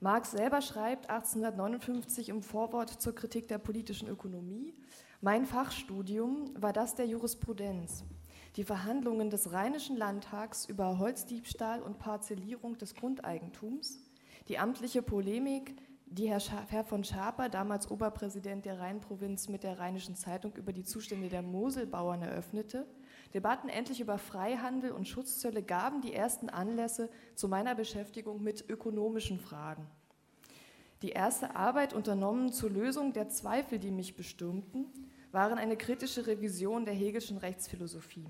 Marx selber schreibt 1859 im Vorwort zur Kritik der politischen Ökonomie, mein Fachstudium war das der Jurisprudenz. Die Verhandlungen des Rheinischen Landtags über Holzdiebstahl und Parzellierung des Grundeigentums, die amtliche Polemik, die Herr, Herr von Schaper, damals Oberpräsident der Rheinprovinz, mit der Rheinischen Zeitung über die Zustände der Moselbauern eröffnete, Debatten endlich über Freihandel und Schutzzölle gaben die ersten Anlässe zu meiner Beschäftigung mit ökonomischen Fragen. Die erste Arbeit unternommen zur Lösung der Zweifel, die mich bestürmten, waren eine kritische Revision der Hegelschen Rechtsphilosophie.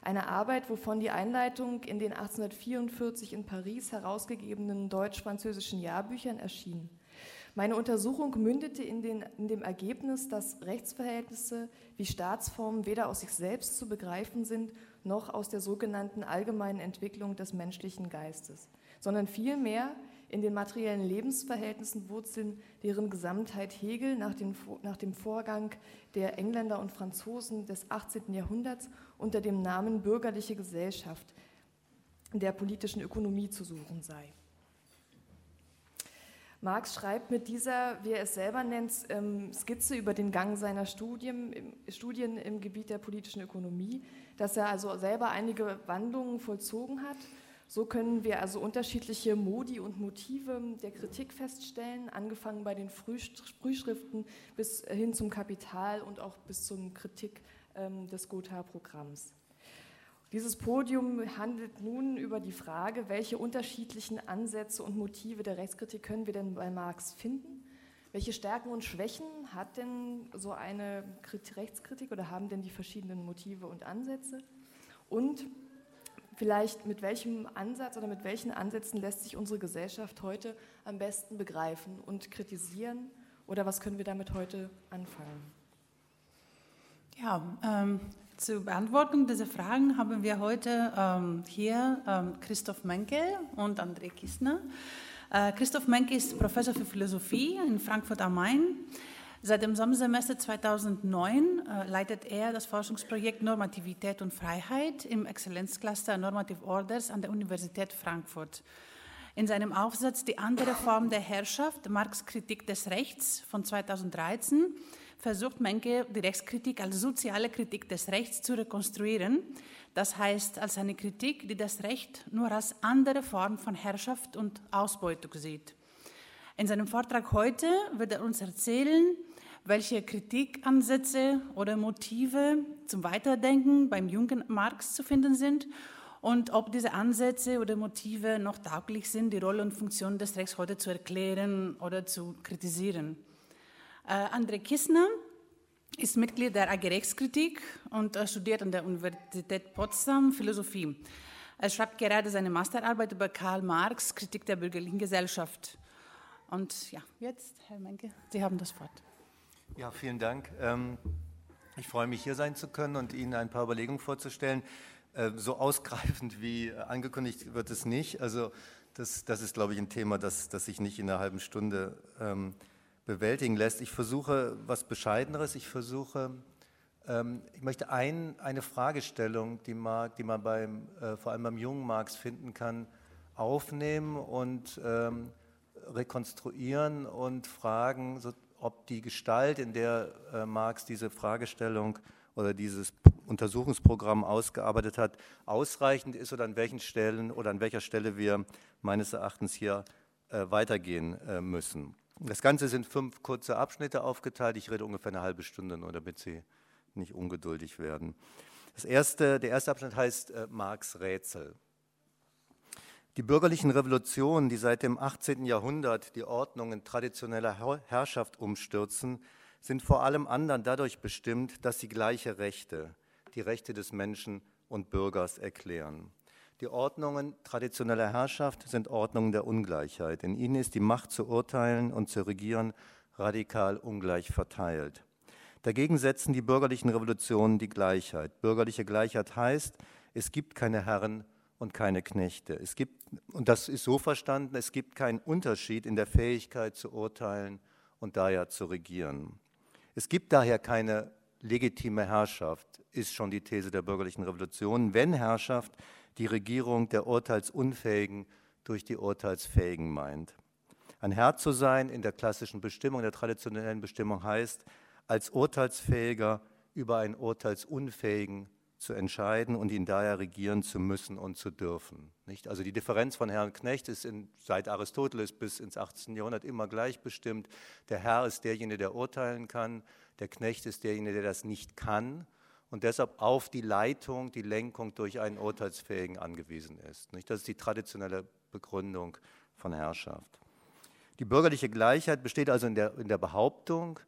Eine Arbeit, wovon die Einleitung in den 1844 in Paris herausgegebenen deutsch-französischen Jahrbüchern erschien. Meine Untersuchung mündete in, den, in, dem Ergebnis, dass Rechtsverhältnisse wie Staatsformen weder aus sich selbst zu begreifen sind, noch aus der sogenannten allgemeinen Entwicklung des menschlichen Geistes, sondern vielmehr in den materiellen Lebensverhältnissen wurzeln, deren Gesamtheit Hegel nach, den, nach dem Vorgang der Engländer und Franzosen des 18. Jahrhunderts unter dem Namen bürgerliche Gesellschaft der politischen Ökonomie zu suchen sei. Marx schreibt mit dieser, wie er es selber nennt, ähm, Skizze über den Gang seiner Studien, Studien im Gebiet der politischen Ökonomie, dass er also selber einige Wandlungen vollzogen hat. So können wir also unterschiedliche Modi und Motive der Kritik feststellen, angefangen bei den Frühschriften bis hin zum Kapital und auch bis zur Kritik ähm, des Gotha-Programms. Dieses Podium handelt nun über die Frage, welche unterschiedlichen Ansätze und Motive der Rechtskritik können wir denn bei Marx finden? Welche Stärken und Schwächen hat denn so eine Rechtskritik oder haben denn die verschiedenen Motive und Ansätze? Und vielleicht mit welchem Ansatz oder mit welchen Ansätzen lässt sich unsere Gesellschaft heute am besten begreifen und kritisieren? Oder was können wir damit heute anfangen? Ja, ähm, zur Beantwortung dieser Fragen haben wir heute ähm, hier ähm, Christoph Menke und André Kistner. Äh, Christoph Menke ist Professor für Philosophie in Frankfurt am Main. Seit dem Sommersemester 2009 äh, leitet er das Forschungsprojekt Normativität und Freiheit im Exzellenzcluster Normative Orders an der Universität Frankfurt. In seinem Aufsatz Die andere Form der Herrschaft, Marx Kritik des Rechts von 2013 versucht Menke die Rechtskritik als soziale Kritik des Rechts zu rekonstruieren. Das heißt, als eine Kritik, die das Recht nur als andere Form von Herrschaft und Ausbeutung sieht. In seinem Vortrag heute wird er uns erzählen, welche Kritikansätze oder Motive zum Weiterdenken beim jungen Marx zu finden sind und ob diese Ansätze oder Motive noch tauglich sind, die Rolle und Funktion des Rechts heute zu erklären oder zu kritisieren. Äh, André Kissner ist Mitglied der AG Rechtskritik und studiert an der Universität Potsdam Philosophie. Er schreibt gerade seine Masterarbeit über Karl Marx, Kritik der bürgerlichen Gesellschaft. Und ja, jetzt, Herr Menke, Sie haben das Wort. Ja, vielen Dank. Ähm, ich freue mich, hier sein zu können und Ihnen ein paar Überlegungen vorzustellen. Äh, so ausgreifend wie angekündigt wird es nicht. Also das, das ist, glaube ich, ein Thema, das, das sich nicht in einer halben Stunde ähm, bewältigen lässt. Ich versuche was Bescheideneres. Ich versuche, ähm, ich möchte ein, eine Fragestellung, die, Mark, die man beim, äh, vor allem beim jungen Marx finden kann, aufnehmen und ähm, rekonstruieren und fragen, so, ob die Gestalt, in der äh, Marx diese Fragestellung oder dieses Untersuchungsprogramm ausgearbeitet hat, ausreichend ist oder an welchen Stellen oder an welcher Stelle wir meines Erachtens hier äh, weitergehen äh, müssen. Das Ganze sind fünf kurze Abschnitte aufgeteilt. Ich rede ungefähr eine halbe Stunde nur, damit Sie nicht ungeduldig werden. Das erste, der erste Abschnitt heißt äh, Marx Rätsel. Die bürgerlichen Revolutionen, die seit dem 18. Jahrhundert die Ordnungen traditioneller Herrschaft umstürzen, sind vor allem anderen dadurch bestimmt, dass sie gleiche Rechte, die Rechte des Menschen und Bürgers erklären. Die Ordnungen traditioneller Herrschaft sind Ordnungen der Ungleichheit. In ihnen ist die Macht zu urteilen und zu regieren radikal ungleich verteilt. Dagegen setzen die bürgerlichen Revolutionen die Gleichheit. Bürgerliche Gleichheit heißt, es gibt keine Herren und keine Knechte. Es gibt, und das ist so verstanden, es gibt keinen Unterschied in der Fähigkeit zu urteilen und daher zu regieren. Es gibt daher keine legitime Herrschaft, ist schon die These der bürgerlichen Revolution. Wenn Herrschaft, die Regierung der Urteilsunfähigen durch die Urteilsfähigen meint. Ein Herr zu sein in der klassischen Bestimmung, der traditionellen Bestimmung heißt, als Urteilsfähiger über einen Urteilsunfähigen zu entscheiden und ihn daher regieren zu müssen und zu dürfen. Nicht? Also die Differenz von Herr und Knecht ist in, seit Aristoteles bis ins 18. Jahrhundert immer gleich bestimmt. Der Herr ist derjenige, der urteilen kann, der Knecht ist derjenige, der das nicht kann und deshalb auf die Leitung, die Lenkung durch einen Urteilsfähigen angewiesen ist. Das ist die traditionelle Begründung von Herrschaft. Die bürgerliche Gleichheit besteht also in der, in der Behauptung,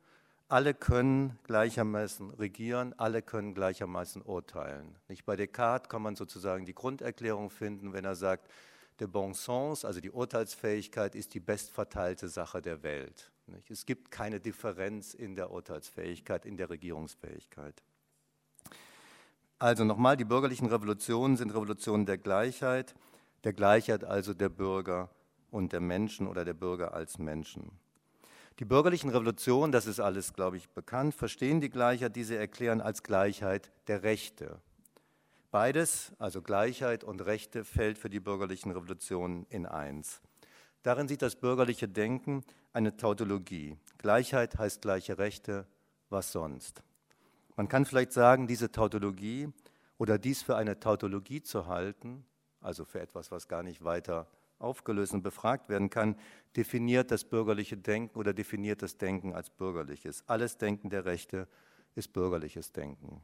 alle können gleichermaßen regieren, alle können gleichermaßen urteilen. Nicht bei Descartes kann man sozusagen die Grunderklärung finden, wenn er sagt, der Bon sens, also die Urteilsfähigkeit, ist die bestverteilte Sache der Welt. Nicht? Es gibt keine Differenz in der Urteilsfähigkeit, in der Regierungsfähigkeit. Also nochmal, die bürgerlichen Revolutionen sind Revolutionen der Gleichheit, der Gleichheit also der Bürger und der Menschen oder der Bürger als Menschen. Die bürgerlichen Revolutionen, das ist alles, glaube ich, bekannt, verstehen die Gleichheit, die sie erklären, als Gleichheit der Rechte. Beides, also Gleichheit und Rechte, fällt für die bürgerlichen Revolutionen in eins. Darin sieht das bürgerliche Denken eine Tautologie. Gleichheit heißt gleiche Rechte, was sonst? Man kann vielleicht sagen, diese Tautologie oder dies für eine Tautologie zu halten, also für etwas, was gar nicht weiter aufgelöst und befragt werden kann, definiert das bürgerliche Denken oder definiert das Denken als bürgerliches. Alles Denken der Rechte ist bürgerliches Denken.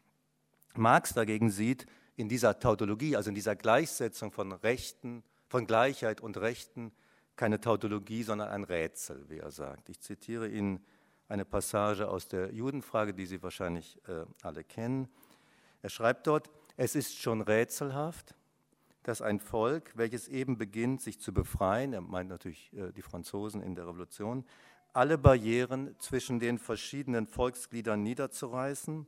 Marx dagegen sieht in dieser Tautologie, also in dieser Gleichsetzung von Rechten, von Gleichheit und Rechten, keine Tautologie, sondern ein Rätsel, wie er sagt. Ich zitiere Ihnen eine Passage aus der Judenfrage, die Sie wahrscheinlich äh, alle kennen. Er schreibt dort, es ist schon rätselhaft, dass ein Volk, welches eben beginnt, sich zu befreien, er meint natürlich äh, die Franzosen in der Revolution, alle Barrieren zwischen den verschiedenen Volksgliedern niederzureißen,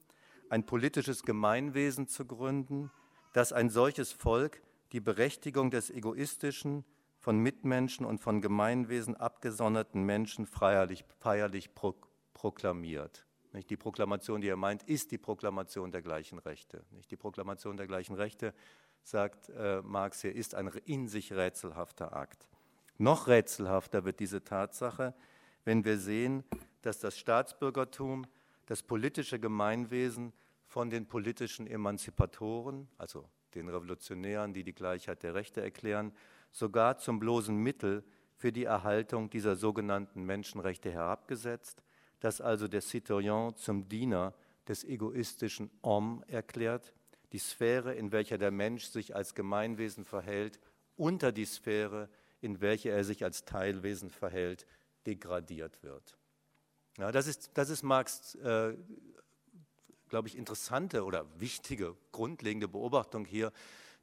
ein politisches Gemeinwesen zu gründen, dass ein solches Volk die Berechtigung des egoistischen, von Mitmenschen und von Gemeinwesen abgesonderten Menschen feierlich, feierlich pro, proklamiert. Die Proklamation, die er meint, ist die Proklamation der gleichen Rechte. Die Proklamation der gleichen Rechte sagt äh, Marx hier, ist ein in sich rätselhafter Akt. Noch rätselhafter wird diese Tatsache, wenn wir sehen, dass das Staatsbürgertum, das politische Gemeinwesen von den politischen Emanzipatoren, also den Revolutionären, die die Gleichheit der Rechte erklären, sogar zum bloßen Mittel für die Erhaltung dieser sogenannten Menschenrechte herabgesetzt, dass also der Citoyen zum Diener des egoistischen Homme erklärt die Sphäre, in welcher der Mensch sich als Gemeinwesen verhält, unter die Sphäre, in welcher er sich als Teilwesen verhält, degradiert wird. Ja, das, ist, das ist Marx, äh, glaube ich, interessante oder wichtige, grundlegende Beobachtung hier.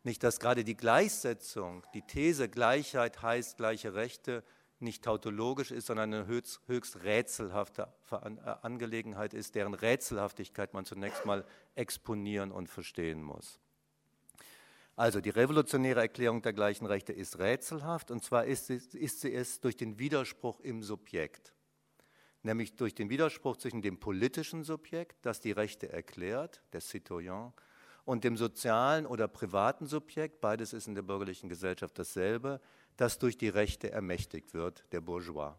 Nicht, dass gerade die Gleichsetzung, die These Gleichheit heißt gleiche Rechte, nicht tautologisch ist, sondern eine höchst, höchst rätselhafte äh, Angelegenheit ist, deren Rätselhaftigkeit man zunächst mal exponieren und verstehen muss. Also die revolutionäre Erklärung der gleichen Rechte ist rätselhaft und zwar ist sie, ist sie es durch den Widerspruch im Subjekt, nämlich durch den Widerspruch zwischen dem politischen Subjekt, das die Rechte erklärt, der Citoyen, und dem sozialen oder privaten Subjekt, beides ist in der bürgerlichen Gesellschaft dasselbe, das durch die Rechte ermächtigt wird, der Bourgeois.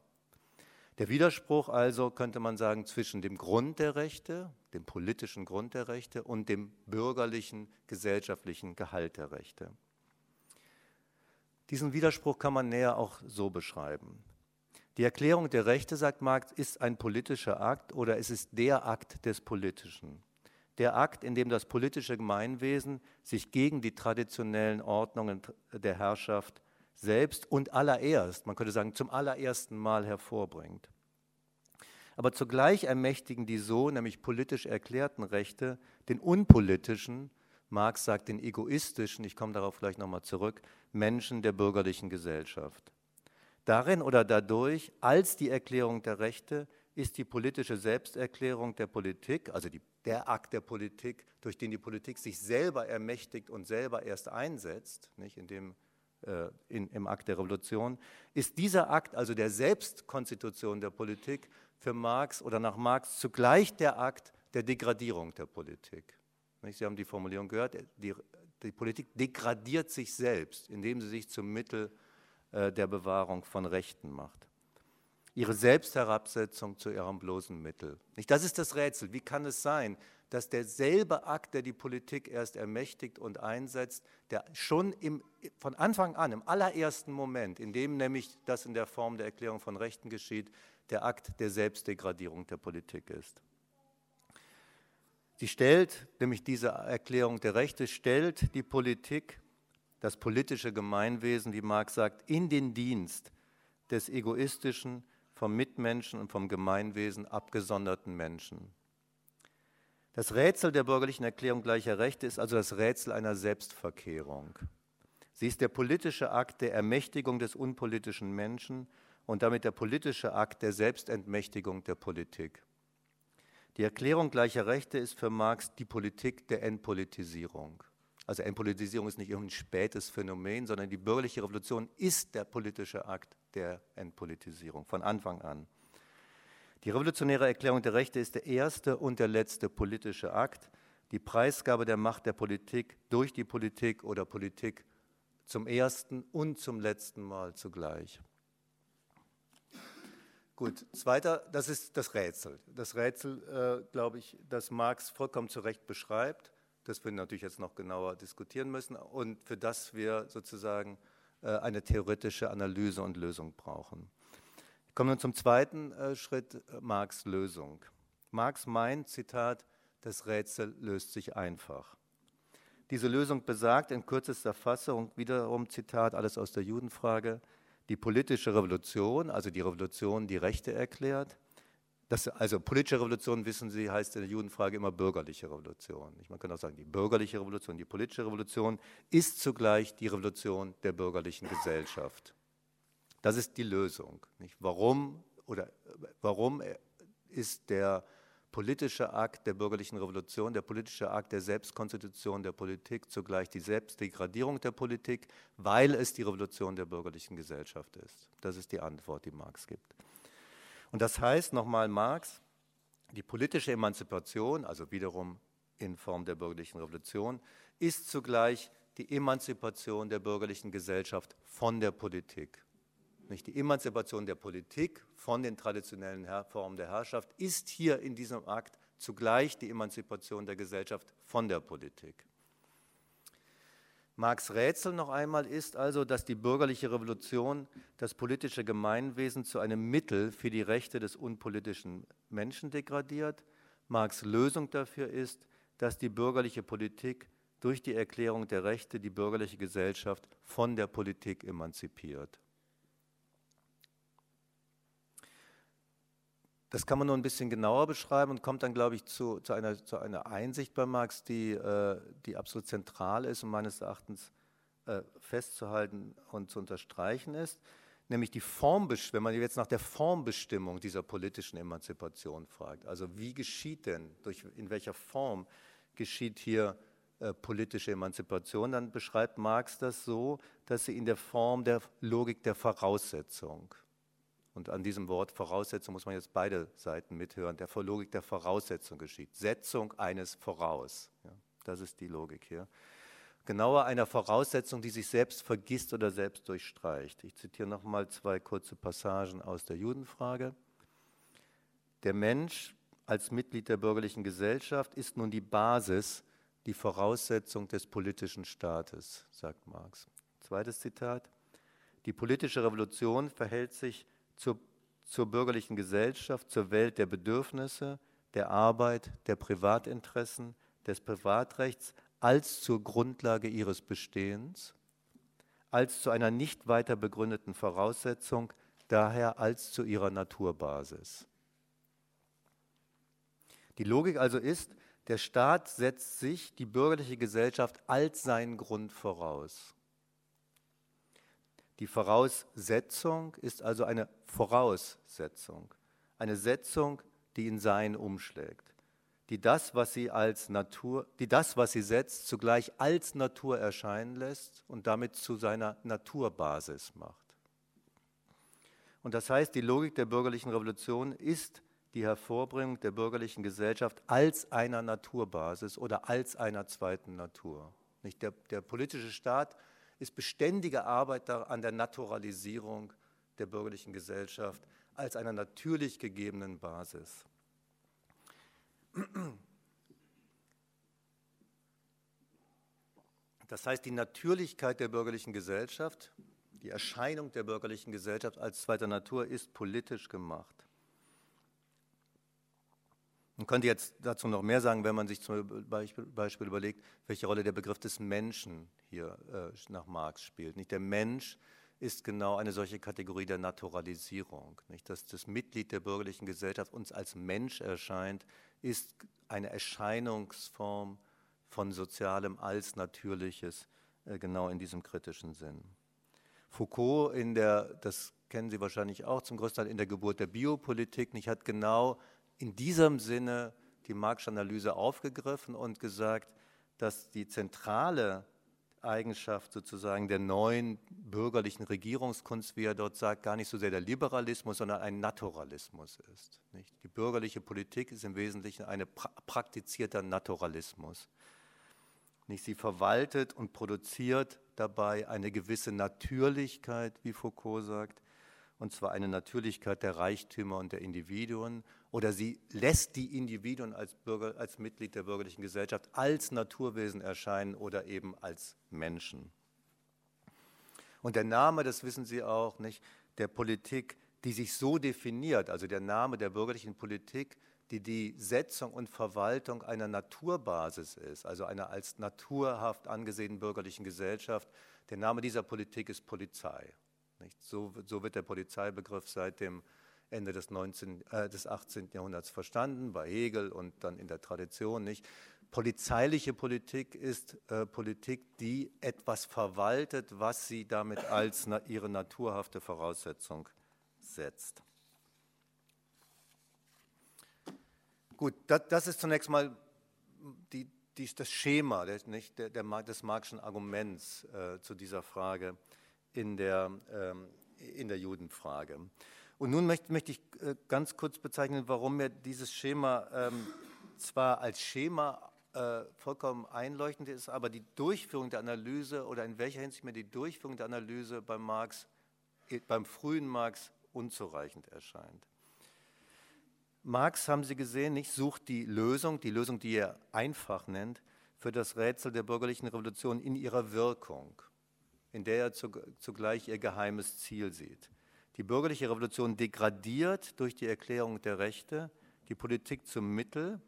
Der Widerspruch also, könnte man sagen, zwischen dem Grund der Rechte, dem politischen Grund der Rechte und dem bürgerlichen, gesellschaftlichen Gehalt der Rechte. Diesen Widerspruch kann man näher auch so beschreiben. Die Erklärung der Rechte, sagt Marx, ist ein politischer Akt oder es ist der Akt des Politischen. Der Akt, in dem das politische Gemeinwesen sich gegen die traditionellen Ordnungen der Herrschaft selbst und allererst, man könnte sagen zum allerersten Mal hervorbringt. Aber zugleich ermächtigen die so, nämlich politisch erklärten Rechte, den unpolitischen, Marx sagt den egoistischen, ich komme darauf gleich nochmal zurück, Menschen der bürgerlichen Gesellschaft. Darin oder dadurch, als die Erklärung der Rechte, ist die politische Selbsterklärung der Politik, also die, der Akt der Politik, durch den die Politik sich selber ermächtigt und selber erst einsetzt, nicht, indem äh, in, im Akt der Revolution, ist dieser Akt, also der Selbstkonstitution der Politik, für Marx oder nach Marx zugleich der Akt der Degradierung der Politik. Sie haben die Formulierung gehört, die, die Politik degradiert sich selbst, indem sie sich zum Mittel äh, der Bewahrung von Rechten macht. Ihre Selbstherabsetzung zu ihrem bloßen Mittel. Nicht? Das ist das Rätsel. Wie kann es sein, dass derselbe Akt, der die Politik erst ermächtigt und einsetzt, der schon im, von Anfang an, im allerersten Moment, in dem nämlich das in der Form der Erklärung von Rechten geschieht, der Akt der Selbstdegradierung der Politik ist. Sie stellt, nämlich diese Erklärung der Rechte, stellt die Politik, das politische Gemeinwesen, wie Marx sagt, in den Dienst des egoistischen, vom Mitmenschen und vom Gemeinwesen abgesonderten Menschen. Das Rätsel der bürgerlichen Erklärung gleicher Rechte ist also das Rätsel einer Selbstverkehrung. Sie ist der politische Akt der Ermächtigung des unpolitischen Menschen und damit der politische Akt der Selbstentmächtigung der Politik. Die Erklärung gleicher Rechte ist für Marx die Politik der Entpolitisierung. Also Entpolitisierung ist nicht irgendein spätes Phänomen, sondern die bürgerliche Revolution ist der politische Akt der Entpolitisierung von Anfang an. Die revolutionäre Erklärung der Rechte ist der erste und der letzte politische Akt, die Preisgabe der Macht der Politik durch die Politik oder Politik zum ersten und zum letzten Mal zugleich. Gut, zweiter, das ist das Rätsel. Das Rätsel, äh, glaube ich, das Marx vollkommen zu Recht beschreibt, das wir natürlich jetzt noch genauer diskutieren müssen und für das wir sozusagen eine theoretische Analyse und Lösung brauchen. Kommen wir zum zweiten äh, Schritt, äh, Marx Lösung. Marx meint, Zitat, das Rätsel löst sich einfach. Diese Lösung besagt in kürzester Fassung wiederum, Zitat, alles aus der Judenfrage, die politische Revolution, also die Revolution, die Rechte erklärt. Das, also politische Revolution, wissen Sie, heißt in der Judenfrage immer bürgerliche Revolution. Man kann auch sagen, die bürgerliche Revolution, die politische Revolution ist zugleich die Revolution der bürgerlichen Gesellschaft. Das ist die Lösung. Nicht? Warum, oder, warum ist der politische Akt der bürgerlichen Revolution, der politische Akt der Selbstkonstitution der Politik zugleich die Selbstdegradierung der Politik, weil es die Revolution der bürgerlichen Gesellschaft ist. Das ist die Antwort, die Marx gibt. Und das heißt nochmal Marx, die politische Emanzipation, also wiederum in Form der bürgerlichen Revolution, ist zugleich die Emanzipation der bürgerlichen Gesellschaft von der Politik. Nicht die Emanzipation der Politik von den traditionellen Formen der Herrschaft ist hier in diesem Akt zugleich die Emanzipation der Gesellschaft von der Politik. Marx Rätsel noch einmal ist also, dass die bürgerliche Revolution das politische Gemeinwesen zu einem Mittel für die Rechte des unpolitischen Menschen degradiert. Marx Lösung dafür ist, dass die bürgerliche Politik durch die Erklärung der Rechte die bürgerliche Gesellschaft von der Politik emanzipiert. Das kann man nur ein bisschen genauer beschreiben und kommt dann, glaube ich, zu, zu, einer, zu einer, Einsicht bei Marx, die, äh, die, absolut zentral ist und meines Erachtens äh, festzuhalten und zu unterstreichen ist, nämlich die Formbestimmung, wenn man jetzt nach der Formbestimmung dieser politischen Emanzipation fragt. Also wie geschieht denn, durch, in welcher Form geschieht hier äh, politische Emanzipation, dann beschreibt Marx das so, dass sie in der Form der Logik der Voraussetzung und an diesem Wort Voraussetzung muss man jetzt beide Seiten mithören, der Logik der Voraussetzung geschieht. Setzung eines Voraus. Ja, das ist die Logik hier. Genauer einer Voraussetzung, die sich selbst vergisst oder selbst durchstreicht. Ich zitiere nochmal zwei kurze Passagen aus der Judenfrage. Der Mensch als Mitglied der bürgerlichen Gesellschaft ist nun die Basis, die Voraussetzung des politischen Staates, sagt Marx. Zweites Zitat. Die politische Revolution verhält sich zur, zur bürgerlichen Gesellschaft, zur Welt der Bedürfnisse, der Arbeit, der Privatinteressen, des Privatrechts als zur Grundlage ihres Bestehens, als zu einer nicht weiter begründeten Voraussetzung, daher als zu ihrer Naturbasis. Die Logik also ist, der Staat setzt sich die bürgerliche Gesellschaft als seinen Grund voraus. Die Voraussetzung ist also eine Voraussetzung, eine Setzung, die in Sein umschlägt, die das, was sie als Natur, die das, was sie setzt, zugleich als Natur erscheinen lässt und damit zu seiner Naturbasis macht. Und das heißt, die Logik der bürgerlichen Revolution ist die Hervorbringung der bürgerlichen Gesellschaft als einer Naturbasis oder als einer zweiten Natur. Nicht der, der politische Staat ist beständige Arbeit an der Naturalisierung der bürgerlichen Gesellschaft als einer natürlich gegebenen Basis. Das heißt, die Natürlichkeit der bürgerlichen Gesellschaft, die Erscheinung der bürgerlichen Gesellschaft als zweiter Natur ist politisch gemacht. Man könnte jetzt dazu noch mehr sagen, wenn man sich zum Beispiel, überlegt, welche Rolle der Begriff des Menschen hier äh, nach Marx spielt. Nicht der Mensch ist genau eine solche Kategorie der Naturalisierung. Nicht? Dass das Mitglied der bürgerlichen Gesellschaft uns als Mensch erscheint, ist eine Erscheinungsform von Sozialem als Natürliches, äh, genau in diesem kritischen Sinn. Foucault in der, das kennen Sie wahrscheinlich auch zum größten Teil in der Geburt der Biopolitik, nicht, hat genau in diesem Sinne die Marxische Analyse aufgegriffen und gesagt, dass die zentrale Eigenschaft sozusagen der neuen bürgerlichen Regierungskunst, wie er dort sagt, gar nicht so sehr der Liberalismus, sondern ein Naturalismus ist. Nicht? Die bürgerliche Politik ist im Wesentlichen ein pra praktizierter Naturalismus. Nicht? Sie verwaltet und produziert dabei eine gewisse Natürlichkeit, wie Foucault sagt, und zwar eine Natürlichkeit der Reichtümer und der Individuen, oder sie lässt die Individuen als, Bürger, als Mitglied der bürgerlichen Gesellschaft als Naturwesen erscheinen oder eben als Menschen. Und der Name, das wissen Sie auch, nicht, der Politik, die sich so definiert, also der Name der bürgerlichen Politik, die die Setzung und Verwaltung einer Naturbasis ist, also einer als naturhaft angesehenen bürgerlichen Gesellschaft. Der Name dieser Politik ist Polizei. So, so, wird der Polizeibegriff seit dem Ende des, 19, äh, des 18. Jahrhunderts verstanden, bei Hegel und dann in der Tradition nicht. Polizeiliche Politik ist äh, Politik, die etwas verwaltet, was sie damit als na, ihre naturhafte Voraussetzung setzt. Gut, das, das ist zunächst mal die, die, das Schema nicht, der, der, des Marxischen Arguments äh, zu dieser Frage in der, ähm, in der Judenfrage. Und nun möchte, möchte ich äh, ganz kurz bezeichnen, warum mir dieses Schema ähm, zwar als Schema äh, vollkommen einleuchtend ist, aber die Durchführung der Analyse oder in welcher Hinsicht mir die Durchführung der Analyse beim Marx, äh, beim frühen Marx unzureichend erscheint. Marx, haben Sie gesehen, nicht sucht die Lösung, die Lösung, die er einfach nennt, für das Rätsel der bürgerlichen Revolution in ihrer Wirkung, in der er zugleich ihr geheimes Ziel sieht. Die bürgerliche Revolution degradiert durch die Erklärung der Rechte die Politik zum Mittel,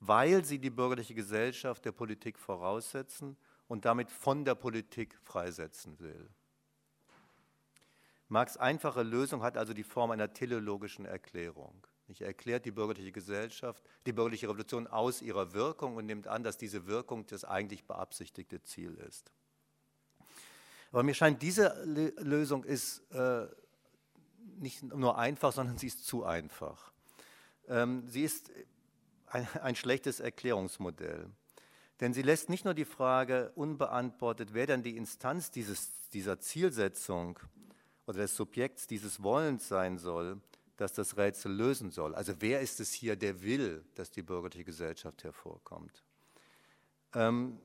weil sie die bürgerliche Gesellschaft der Politik voraussetzen und damit von der Politik freisetzen will. Marx' einfache Lösung hat also die Form einer teleologischen Erklärung. Er erklärt die bürgerliche Gesellschaft, die bürgerliche Revolution aus ihrer Wirkung und nimmt an, dass diese Wirkung das eigentlich beabsichtigte Ziel ist. Aber mir scheint, diese Lösung ist äh, nicht nur einfach, sondern sie ist zu einfach. Ähm, sie ist ein, ein schlechtes Erklärungsmodell. Denn sie lässt nicht nur die Frage unbeantwortet, wer denn die Instanz dieses, dieser Zielsetzung oder des Subjekts dieses Wollens sein soll, das das Rätsel lösen soll. Also wer ist es hier, der will, dass die bürgerliche Gesellschaft hervorkommt? Ähm,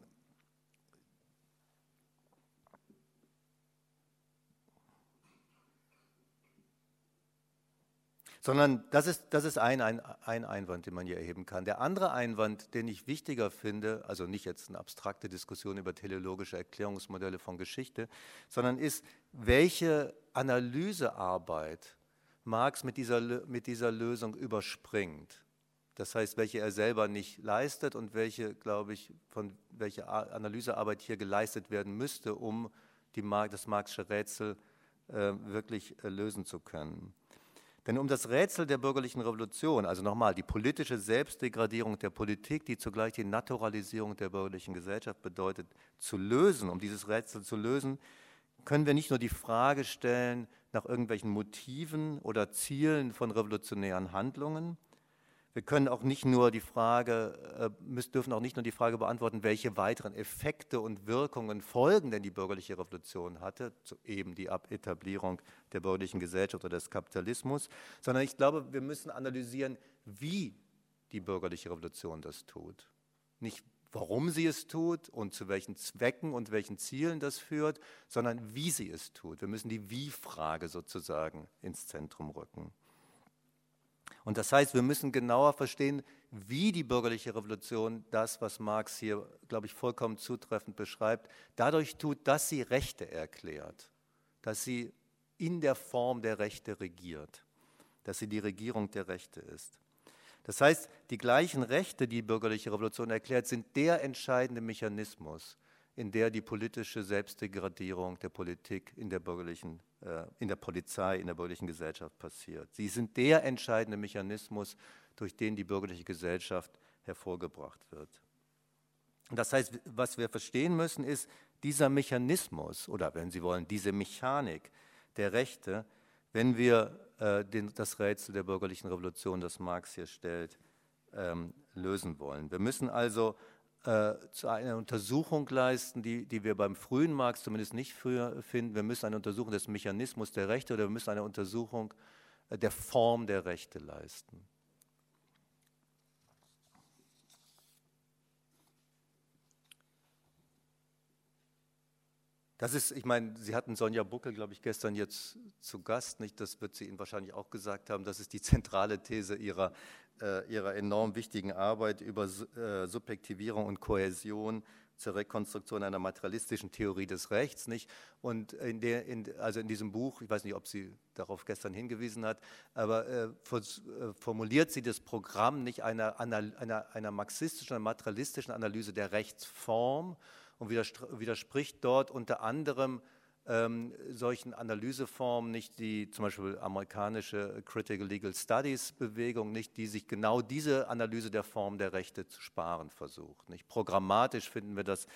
sondern das ist, das ist ein, ein, ein, Einwand, den man hier erheben kann. Der andere Einwand, den ich wichtiger finde, also nicht jetzt eine abstrakte Diskussion über teleologische Erklärungsmodelle von Geschichte, sondern ist, welche Analysearbeit Marx mit dieser, mit dieser Lösung überspringt. Das heißt, welche er selber nicht leistet und welche, glaube ich, von welche Analysearbeit hier geleistet werden müsste, um die, das Marxische Rätsel äh, wirklich äh, lösen zu können. Denn um das Rätsel der bürgerlichen Revolution, also nochmal die politische Selbstdegradierung der Politik, die zugleich die Naturalisierung der bürgerlichen Gesellschaft bedeutet, zu lösen, um dieses Rätsel zu lösen, können wir nicht nur die Frage stellen, nach irgendwelchen Motiven oder Zielen von revolutionären Handlungen. Wir können auch nicht nur die Frage, äh, dürfen auch nicht nur die Frage beantworten, welche weiteren Effekte und Wirkungen Folgen denn die bürgerliche Revolution hatte, eben die Etablierung der bürgerlichen Gesellschaft oder des Kapitalismus, sondern ich glaube, wir müssen analysieren, wie die bürgerliche Revolution das tut. Nicht warum sie es tut und zu welchen Zwecken und welchen Zielen das führt, sondern wie sie es tut. Wir müssen die Wie-Frage sozusagen ins Zentrum rücken. Und das heißt, wir müssen genauer verstehen, wie die bürgerliche Revolution das, was Marx hier, glaube ich, vollkommen zutreffend beschreibt, dadurch tut, dass sie Rechte erklärt, dass sie in der Form der Rechte regiert, dass sie die Regierung der Rechte ist. Das heißt, die gleichen Rechte, die die bürgerliche Revolution erklärt, sind der entscheidende Mechanismus, in der die politische Selbstdegradierung der Politik in der bürgerlichen, in der Polizei, in der bürgerlichen Gesellschaft passiert. Sie sind der entscheidende Mechanismus, durch den die bürgerliche Gesellschaft hervorgebracht wird. Das heißt, was wir verstehen müssen, ist, dieser Mechanismus oder wenn Sie wollen, diese Mechanik der Rechte, wenn wir äh, den, das Rätsel der bürgerlichen Revolution, das Marx hier stellt, ähm, lösen wollen. Wir müssen also äh, zu einer Untersuchung leisten, die, die wir beim frühen Marx zumindest nicht früher finden. Wir müssen eine Untersuchung des Mechanismus der Rechte oder wir müssen eine Untersuchung äh, der Form der Rechte leisten. Das ist, ich meine, Sie hatten Sonja Buckel, glaube ich, gestern jetzt zu Gast, nicht? Das wird sie Ihnen wahrscheinlich auch gesagt haben. Das ist die zentrale These Ihrer, ihrer enorm wichtigen Arbeit über äh, Subjektivierung und Kohäsion zur Rekonstruktion einer materialistischen Theorie des Rechts, nicht? Und in der, in, also in diesem Buch, ich weiß nicht, ob sie darauf gestern hingewiesen hat, aber äh, äh formuliert sie das Programm nicht einer, einer, einer, einer marxistischen, materialistischen Analyse der Rechtsform und widerspricht dort unter anderem ähm, solchen Analyseformen, nicht die zum Beispiel amerikanische Critical Legal Studies Bewegung, nicht die sich genau diese Analyse der Form der Rechte zu sparen versucht. Nicht programmatisch finden wir das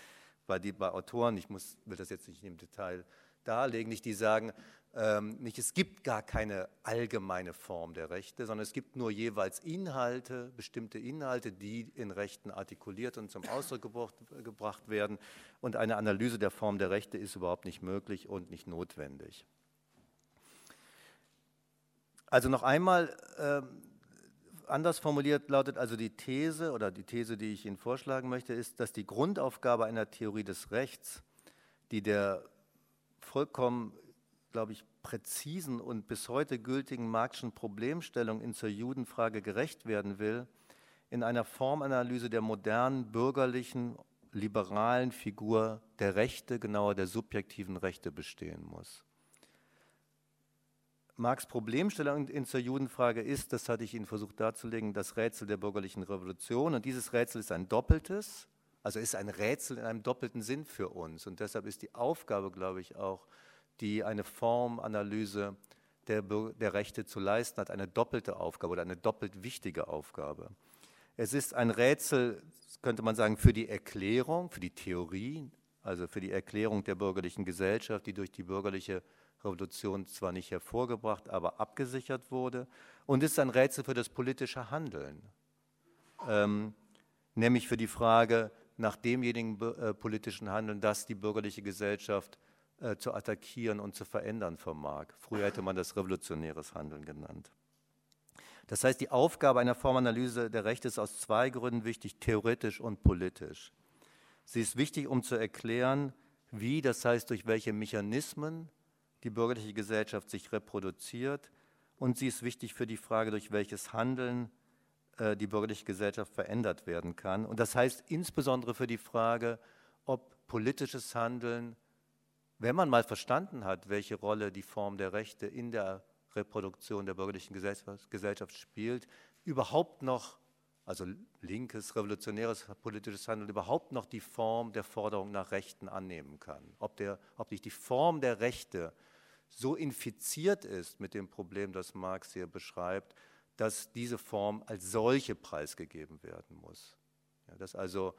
bei, die, bei Autoren, ich muss, will das jetzt nicht im Detail darlegen, nicht die sagen, ähm, nicht, es gibt gar keine allgemeine Form der Rechte, sondern es gibt nur jeweils Inhalte, bestimmte Inhalte, die in Rechten artikuliert und zum Ausdruck gebracht, gebracht werden. Und eine Analyse der Form der Rechte ist überhaupt nicht möglich und nicht notwendig. Also noch einmal, äh, anders formuliert lautet also die These oder die These, die ich Ihnen vorschlagen möchte, ist, dass die Grundaufgabe einer Theorie des Rechts, die der vollkommen glaube ich, präzisen und bis heute gültigen Marxischen Problemstellung in zur Judenfrage gerecht werden will, in einer Formanalyse der modernen bürgerlichen, liberalen Figur der Rechte, genauer der subjektiven Rechte bestehen muss. Marx Problemstellung in zur Judenfrage ist, das hatte ich Ihnen versucht darzulegen, das Rätsel der bürgerlichen Revolution. Und dieses Rätsel ist ein doppeltes, also ist ein Rätsel in einem doppelten Sinn für uns. Und deshalb ist die Aufgabe, glaube ich, auch die eine Formanalyse der, der Rechte zu leisten hat, eine doppelte Aufgabe oder eine doppelt wichtige Aufgabe. Es ist ein Rätsel, könnte man sagen, für die Erklärung, für die Theorie, also für die Erklärung der bürgerlichen Gesellschaft, die durch die bürgerliche Revolution zwar nicht hervorgebracht, aber abgesichert wurde. Und es ist ein Rätsel für das politische Handeln, ähm, nämlich für die Frage nach demjenigen äh, politischen Handeln, das die bürgerliche Gesellschaft äh, zu attackieren und zu verändern vermag. Früher hätte man das revolutionäres Handeln genannt. Das heißt, die Aufgabe einer Formanalyse der Rechte ist aus zwei Gründen wichtig, theoretisch und politisch. Sie ist wichtig, um zu erklären, wie, das heißt, durch welche Mechanismen die bürgerliche Gesellschaft sich reproduziert. Und sie ist wichtig für die Frage, durch welches Handeln äh, die bürgerliche Gesellschaft verändert werden kann. Und das heißt insbesondere für die Frage, ob politisches Handeln wenn man mal verstanden hat, welche Rolle die Form der Rechte in der Reproduktion der bürgerlichen Gesellschaft spielt, überhaupt noch, also linkes, revolutionäres politisches Handeln, überhaupt noch die Form der Forderung nach Rechten annehmen kann. Ob, der, ob nicht die Form der Rechte so infiziert ist mit dem Problem, das Marx hier beschreibt, dass diese Form als solche preisgegeben werden muss. Ja, dass also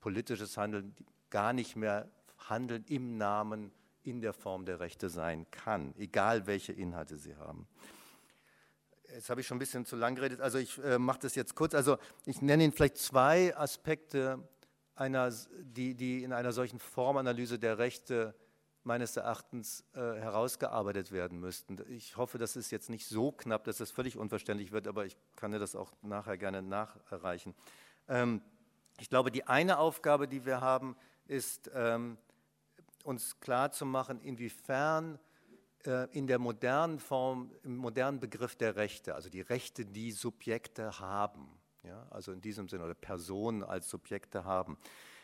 politisches Handeln gar nicht mehr Handeln im Namen in der Form der Rechte sein kann, egal welche Inhalte sie haben. Jetzt habe ich schon ein bisschen zu lang geredet, also ich äh, mache das jetzt kurz. Also ich nenne Ihnen vielleicht zwei Aspekte, einer, die, die in einer solchen Formanalyse der Rechte meines Erachtens äh, herausgearbeitet werden müssten. Ich hoffe, das ist jetzt nicht so knapp, dass das völlig unverständlich wird, aber ich kann dir das auch nachher gerne nachreichen. Ähm, Ich glaube, die eine Aufgabe, die wir haben, ist, ähm, uns klarzumachen, inwiefern äh, in der modernen Form, im modernen Begriff der Rechte, also die Rechte, die Subjekte haben, ja, also in diesem Sinne, oder Personen als Subjekte haben,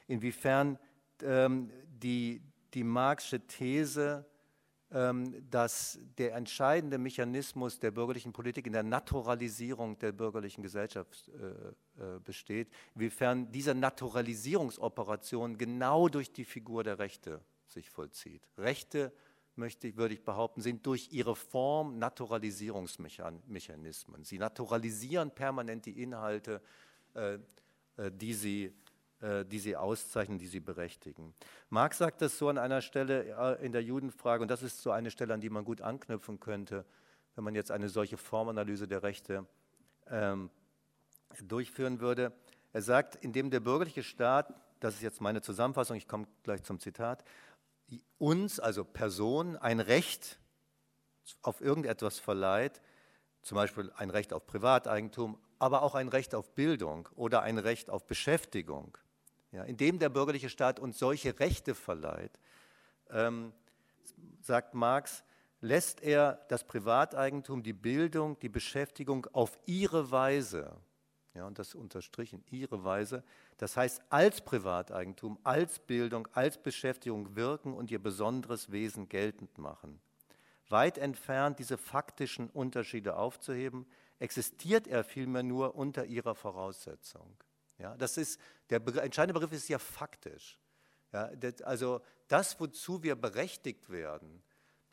inwiefern ähm, die, die Marxische These, ähm, dass der entscheidende Mechanismus der bürgerlichen Politik in der Naturalisierung der bürgerlichen Gesellschaft äh, äh, besteht, inwiefern diese Naturalisierungsoperation genau durch die Figur der Rechte sich vollzieht. Rechte möchte würde ich behaupten, sind durch ihre Form Naturalisierungsmechanismen. Sie naturalisieren permanent die Inhalte, äh, äh, die, sie, äh, die sie auszeichnen, die sie berechtigen. Marx sagt das so an einer Stelle in der Judenfrage, und das ist so eine Stelle, an die man gut anknüpfen könnte, wenn man jetzt eine solche Formanalyse der Rechte ähm, durchführen würde. Er sagt, indem der bürgerliche Staat, das ist jetzt meine Zusammenfassung, ich komme gleich zum Zitat, uns, also Personen, ein Recht auf irgendetwas verleiht, zum Beispiel ein Recht auf Privateigentum, aber auch ein Recht auf Bildung oder ein Recht auf Beschäftigung. Ja, indem der bürgerliche Staat uns solche Rechte verleiht, ähm, sagt Marx, lässt er das Privateigentum, die Bildung, die Beschäftigung auf ihre Weise, ja, und das unterstrichen, ihre Weise, das heißt als Privateigentum, als Bildung, als Beschäftigung wirken und ihr besonderes Wesen geltend machen. Weit entfernt, diese faktischen Unterschiede aufzuheben, existiert er vielmehr nur unter ihrer Voraussetzung. Ja, das ist, der entscheidende Begriff ist ja faktisch. Ja, das, also das, wozu wir berechtigt werden,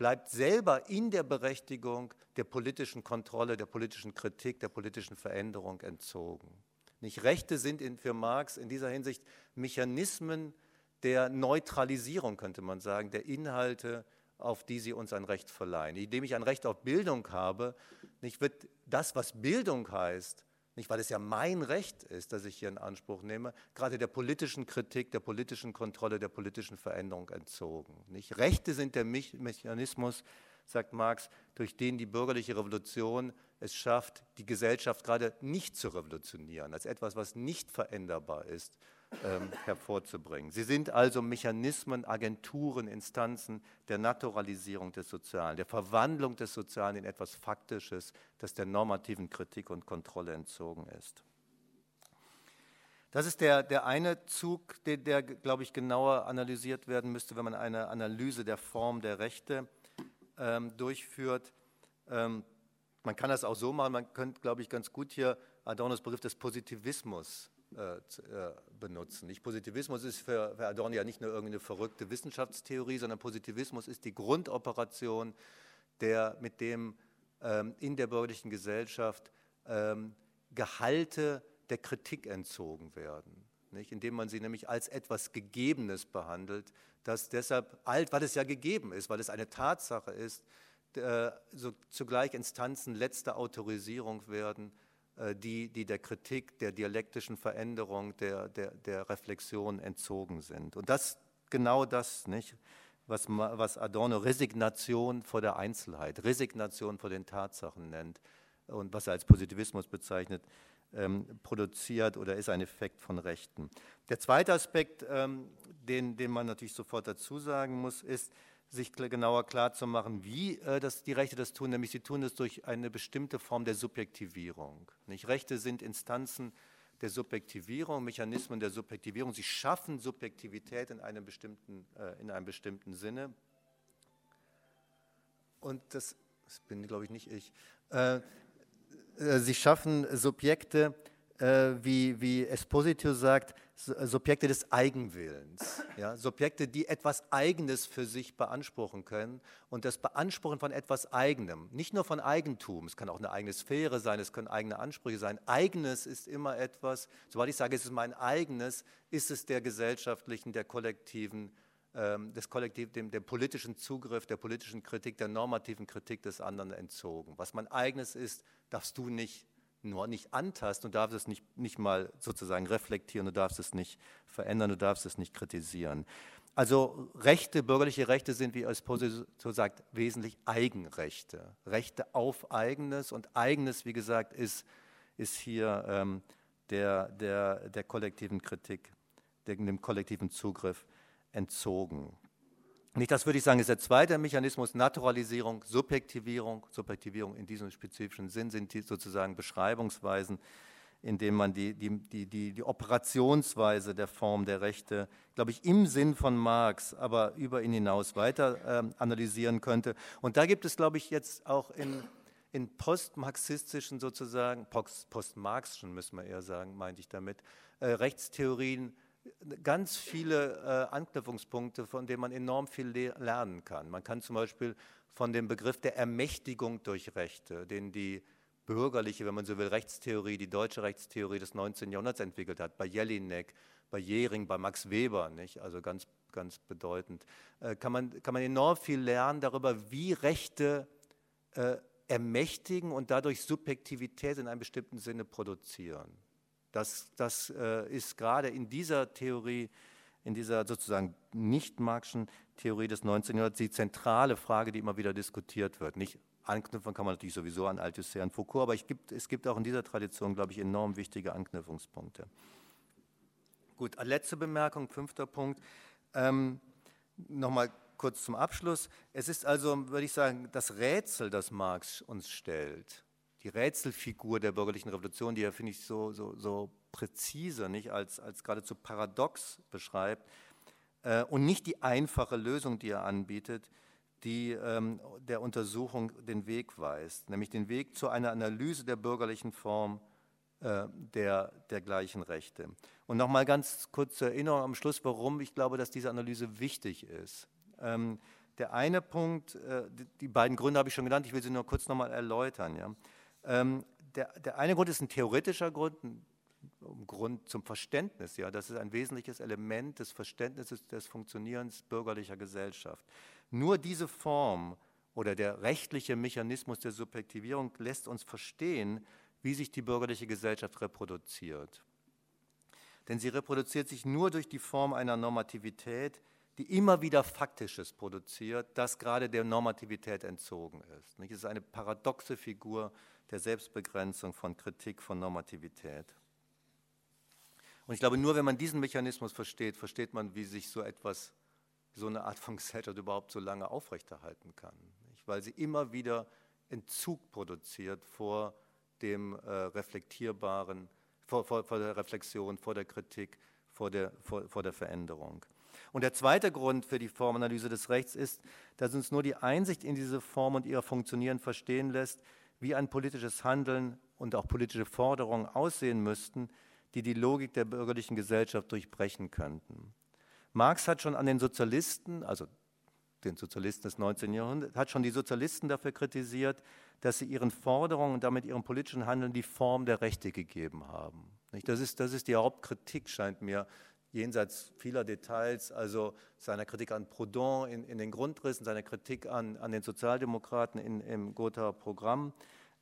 bleibt selber in der Berechtigung der politischen Kontrolle, der politischen Kritik, der politischen Veränderung entzogen. Nicht Rechte sind in, für Marx in dieser Hinsicht Mechanismen der Neutralisierung, könnte man sagen, der Inhalte, auf die sie uns ein Recht verleihen. Indem ich ein Recht auf Bildung habe, nicht wird das, was Bildung heißt, nicht weil es ja mein Recht ist, dass ich hier in Anspruch nehme, gerade der politischen Kritik, der politischen Kontrolle, der politischen Veränderung entzogen. Nicht Rechte sind der Mechanismus, sagt Marx, durch den die bürgerliche Revolution es schafft, die Gesellschaft gerade nicht zu revolutionieren, als etwas, was nicht veränderbar ist, ähm, hervorzubringen. Sie sind also Mechanismen, Agenturen, Instanzen der Naturalisierung des Sozialen, der Verwandlung des Sozialen in etwas Faktisches, das der normativen Kritik und Kontrolle entzogen ist. Das ist der, der eine Zug, der, der, glaube ich, genauer analysiert werden müsste, wenn man eine Analyse der Form der Rechte ähm, durchführt. Ähm, man kann das auch so machen, man könnte, glaube ich, ganz gut hier Adornos Begriff des Positivismus benutzen. Nicht Positivismus ist für, für Adorno ja nicht nur irgendeine verrückte Wissenschaftstheorie, sondern Positivismus ist die Grundoperation, der, mit dem ähm, in der bürgerlichen Gesellschaft ähm, Gehalte der Kritik entzogen werden. Nicht? Indem man sie nämlich als etwas Gegebenes behandelt, das deshalb alt, weil es ja gegeben ist, weil es eine Tatsache ist, äh, so zugleich Instanzen letzter Autorisierung werden, äh, die, die der Kritik, der dialektischen Veränderung, der, der, der Reflexion entzogen sind. Und das genau das, nicht? Was, was Adorno Resignation vor der Einzelheit, Resignation vor den Tatsachen nennt und was er als Positivismus bezeichnet, ähm, produziert oder ist ein Effekt von Rechten. Der zweite Aspekt, ähm, den, den man natürlich sofort dazu sagen muss, ist, sich genauer klarzumachen, wie äh, das, die Rechte das tun, nämlich sie tun es durch eine bestimmte Form der Subjektivierung. Nicht? Rechte sind Instanzen der Subjektivierung, Mechanismen der Subjektivierung. Sie schaffen Subjektivität in einem bestimmten, äh, in einem bestimmten Sinne. Und das, das bin, glaube ich, nicht ich. Äh, äh sie schaffen Subjekte, wie, wie Esposito sagt, Subjekte des Eigenwillens, ja, Subjekte, die etwas Eigenes für sich beanspruchen können und das Beanspruchen von etwas Eigenem, nicht nur von Eigentum, es kann auch eine eigene Sphäre sein, es können eigene Ansprüche sein. Eigenes ist immer etwas, sobald ich sage, es ist mein eigenes, ist es der gesellschaftlichen, der kollektiven, ähm, des Kollektiv, dem, dem politischen Zugriff, der politischen Kritik, der normativen Kritik des anderen entzogen. Was mein eigenes ist, darfst du nicht nur nicht antasten, du darfst es nicht, nicht mal sozusagen reflektieren, du darfst es nicht verändern, du darfst es nicht kritisieren. Also Rechte, bürgerliche Rechte sind, wie Esposito sagt, wesentlich Eigenrechte. Rechte auf Eigenes und Eigenes, wie gesagt, ist, ist hier ähm, der, der, der kollektiven Kritik, dem kollektiven Zugriff entzogen. Nicht, das würde ich sagen, ist der zweite Mechanismus, Naturalisierung, Subjektivierung. Subjektivierung in diesem spezifischen Sinn sind sozusagen Beschreibungsweisen, indem man die, die, die, die, die Operationsweise der Form der Rechte, glaube ich, im Sinn von Marx, aber über ihn hinaus weiter äh, analysieren könnte. Und da gibt es, glaube ich, jetzt auch in, in postmarxistischen sozusagen, post, postmarxischen müssen wir eher sagen, meinte ich damit, äh, Rechtstheorien ganz viele äh, Anknüpfungspunkte, von denen man enorm viel le lernen kann. Man kann zum Beispiel von dem Begriff der Ermächtigung durch Rechte, den die bürgerliche, wenn man so will, Rechtstheorie, die deutsche Rechtstheorie des 19. Jahrhunderts entwickelt hat, bei Jelinek, bei Jering, bei Max Weber, nicht? also ganz, ganz bedeutend, äh, kann, man, kann man enorm viel lernen darüber, wie Rechte äh, ermächtigen und dadurch Subjektivität in einem bestimmten Sinne produzieren. Das, das äh, ist gerade in dieser Theorie, in dieser sozusagen nicht-marxischen Theorie des 19. Jahrhunderts die zentrale Frage, die immer wieder diskutiert wird. Nicht anknüpfen kann man natürlich sowieso an Althusser und Foucault, aber gibt, es gibt auch in dieser Tradition, glaube ich, enorm wichtige Anknüpfungspunkte. Gut, letzte Bemerkung, fünfter Punkt. Ähm, Nochmal kurz zum Abschluss. Es ist also, würde ich sagen, das Rätsel, das Marx uns stellt, die Rätselfigur der bürgerlichen Revolution, die er, finde ich, so, so, so präzise, nicht als, als geradezu paradox beschreibt, äh, und nicht die einfache Lösung, die er anbietet, die ähm, der Untersuchung den Weg weist, nämlich den Weg zu einer Analyse der bürgerlichen Form äh, der, der gleichen Rechte. Und nochmal ganz kurz zur Erinnerung am Schluss, warum ich glaube, dass diese Analyse wichtig ist. Ähm, der eine Punkt, äh, die, die, beiden Gründe habe ich schon genannt, ich will sie nur kurz nochmal erläutern. Ja. Ähm, der, der eine Grund ist ein theoretischer Grund, ein Grund zum Verständnis. Ja, das ist ein wesentliches Element des Verständnisses des Funktionierens bürgerlicher Gesellschaft. Nur diese Form oder der rechtliche Mechanismus der Subjektivierung lässt uns verstehen, wie sich die bürgerliche Gesellschaft reproduziert. Denn sie reproduziert sich nur durch die Form einer Normativität, die immer wieder Faktisches produziert, das gerade der Normativität entzogen ist. Es ist eine paradoxe Figur der Selbstbegrenzung von Kritik von Normativität. Und ich glaube, nur wenn man diesen Mechanismus versteht, versteht man, wie sich so etwas so eine Art von Gesellschaft überhaupt so lange aufrechterhalten kann. Nicht? Weil sie immer wieder Entzug produziert vor dem äh, reflektierbaren, vor, vor, vor, der Reflexion, vor der Kritik, vor der, vor, vor der Veränderung. Und der zweite Grund für die Formanalyse des Rechts ist, dass uns nur die Einsicht in diese Form und ihr Funktionieren verstehen lässt, wie ein politisches Handeln und auch politische Forderungen aussehen müssten, die die Logik der bürgerlichen Gesellschaft durchbrechen könnten. Marx hat schon an den Sozialisten, also den Sozialisten des 19. Jahrhunderts, hat schon die Sozialisten dafür kritisiert, dass sie ihren Forderungen und damit ihrem politischen Handeln die Form der Rechte gegeben haben. Das ist, das ist die Hauptkritik, scheint mir, jenseits vieler Details, also seiner Kritik an Proudhon in, in den Grundrissen, seiner Kritik an, an den Sozialdemokraten in, im Gothaer Programm.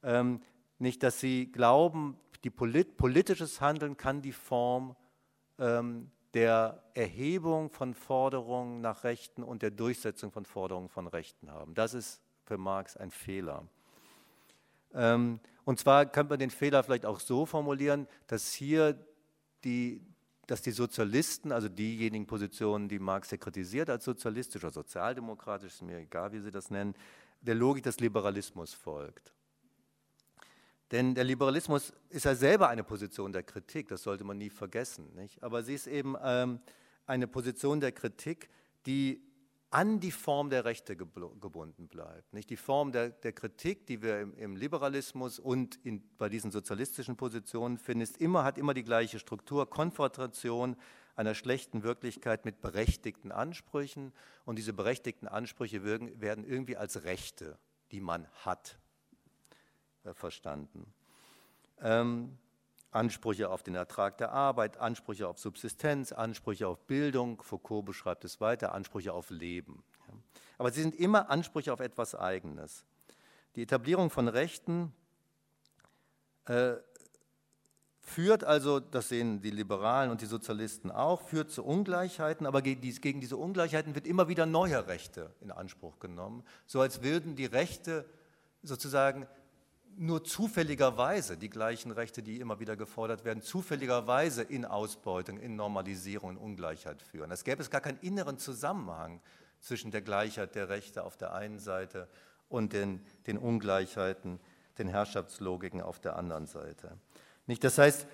Ähm, nicht, dass sie glauben, die polit, politisches Handeln kann die Form ähm, der Erhebung von Forderungen nach Rechten und der Durchsetzung von Forderungen von Rechten haben. Das ist für Marx ein Fehler. Ähm, und zwar könnte man den Fehler vielleicht auch so formulieren, dass hier die, dass die Sozialisten, also diejenigen Positionen, die Marx ja kritisiert als sozialistisch oder sozialdemokratisch, ist mir egal, wie sie das nennen, der Logik des Liberalismus folgt. Denn der Liberalismus ist ja selber eine Position der Kritik, das sollte man nie vergessen. Nicht? Aber sie ist eben ähm, eine Position der Kritik, die an die Form der Rechte gebunden bleibt. Nicht die Form der, der Kritik, die wir im, im Liberalismus und in, bei diesen sozialistischen Positionen finden, ist immer, hat immer die gleiche Struktur, Konfrontation einer schlechten Wirklichkeit mit berechtigten Ansprüchen. Und diese berechtigten Ansprüche werden, werden irgendwie als Rechte, die man hat, äh, verstanden. Ähm, Ansprüche auf den Ertrag der Arbeit, Ansprüche auf Subsistenz, Ansprüche auf Bildung, Foucault beschreibt es weiter, Ansprüche auf Leben. Aber sie sind immer Ansprüche auf etwas Eigenes. Die Etablierung von Rechten äh, führt also, das sehen die Liberalen und die Sozialisten auch, führt zu Ungleichheiten, aber gegen, diese Ungleichheiten wird immer wieder neue Rechte in Anspruch genommen, so als würden die Rechte sozusagen nur zufälligerweise die gleichen Rechte, die immer wieder gefordert werden, zufälligerweise in Ausbeutung, in Normalisierung, in Ungleichheit führen. Es gäbe es gar keinen inneren Zusammenhang zwischen der Gleichheit der Rechte auf der einen Seite und den, den Ungleichheiten, den Herrschaftslogiken auf der anderen Seite. Nicht? Das heißt,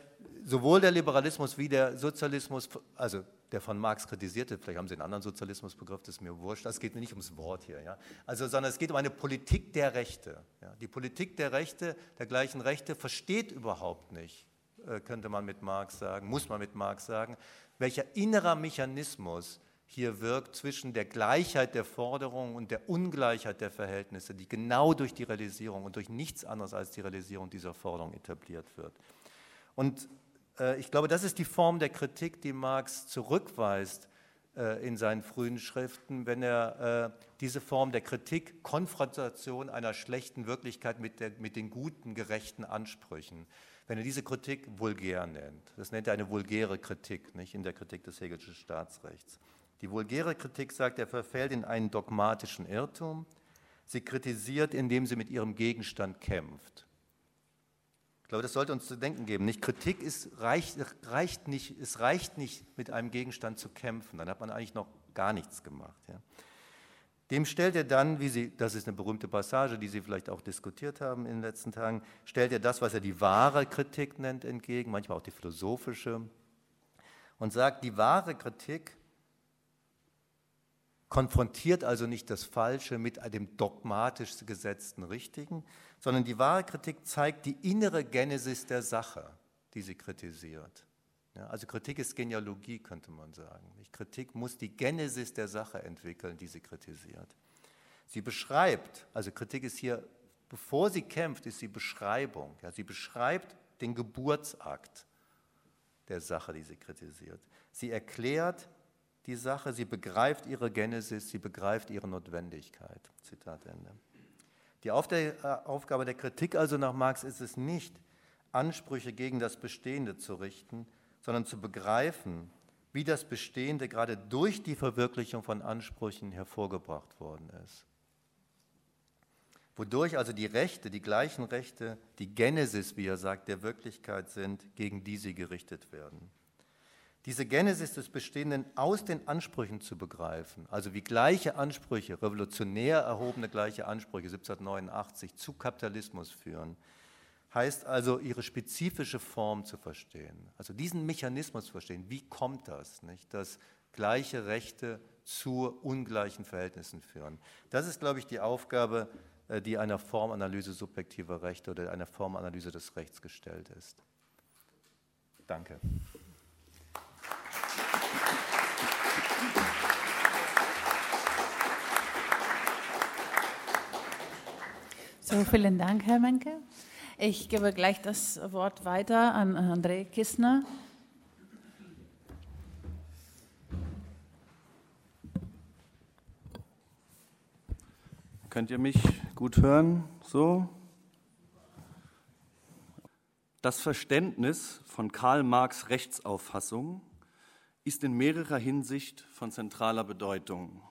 sowohl der Liberalismus wie der Sozialismus, also der von Marx kritisierte, vielleicht haben Sie einen anderen Sozialismusbegriff, das ist mir wurscht, es geht mir nicht ums Wort hier, ja? also, sondern es geht um eine Politik der Rechte. Ja? Die Politik der Rechte, der gleichen Rechte, versteht überhaupt nicht, äh, könnte man mit Marx sagen, muss man mit Marx sagen, welcher innerer Mechanismus hier wirkt zwischen der Gleichheit der Forderungen und der Ungleichheit der Verhältnisse, die genau durch die Realisierung und durch nichts anderes als die Realisierung dieser Forderung etabliert wird. Und äh, ich glaube, das ist die Form der Kritik, die Marx zurückweist äh, in seinen frühen Schriften, wenn er äh, diese Form der Kritik, Konfrontation einer schlechten Wirklichkeit mit, der, mit den guten, gerechten Ansprüchen, wenn er diese Kritik vulgär nennt. Das nennt er eine vulgäre Kritik, nicht in der Kritik des Hegelschen Staatsrechts. Die vulgäre Kritik sagt, er verfällt in einen dogmatischen Irrtum. Sie kritisiert, indem sie mit ihrem Gegenstand kämpft. Ich glaube, das sollte uns zu denken geben. Nicht Kritik ist, reicht, reicht nicht, es reicht nicht, mit einem Gegenstand zu kämpfen. Dann hat man eigentlich noch gar nichts gemacht. Ja. Dem stellt er dann, wie Sie, das ist eine berühmte Passage, die Sie vielleicht auch diskutiert haben in den letzten Tagen, stellt er das, was er die wahre Kritik nennt, entgegen, manchmal auch die philosophische, und sagt, die wahre Kritik konfrontiert also nicht das Falsche mit dem dogmatisch gesetzten Richtigen, sondern die wahre Kritik zeigt die innere Genesis der Sache, die sie kritisiert. Ja, also Kritik ist Genealogie, könnte man sagen. Kritik muss die Genesis der Sache entwickeln, die sie kritisiert. Sie beschreibt, also Kritik ist hier, bevor sie kämpft, ist sie Beschreibung. Ja, sie beschreibt den Geburtsakt der Sache, die sie kritisiert. Sie erklärt die Sache, sie begreift ihre Genesis, sie begreift ihre Notwendigkeit. Zitat Ende. Die äh, Aufgabe der Kritik also nach Marx ist es nicht, Ansprüche gegen das Bestehende zu richten, sondern zu begreifen, wie das Bestehende gerade durch die Verwirklichung von Ansprüchen hervorgebracht worden ist. Wodurch also die Rechte, die gleichen Rechte, die Genesis, wie er sagt, der Wirklichkeit sind, gegen die sie gerichtet werden diese Genesis des Bestehenden aus den Ansprüchen zu begreifen, also wie gleiche Ansprüche, revolutionär erhobene gleiche Ansprüche 1789 zu Kapitalismus führen, heißt also ihre spezifische Form zu verstehen, also diesen Mechanismus zu verstehen. Wie kommt das, nicht, dass gleiche Rechte zu ungleichen Verhältnissen führen? Das ist, glaube ich, die Aufgabe, äh, die einer Formanalyse subjektiver Rechte oder einer Formanalyse des Rechts gestellt ist. Danke. So, vielen Dank, Herr Menke. Ich gebe gleich das Wort weiter an André Kissner. Könnt ihr mich gut hören? So? Das Verständnis von Karl Marx Rechtsauffassung ist in mehrerer Hinsicht von zentraler Bedeutung.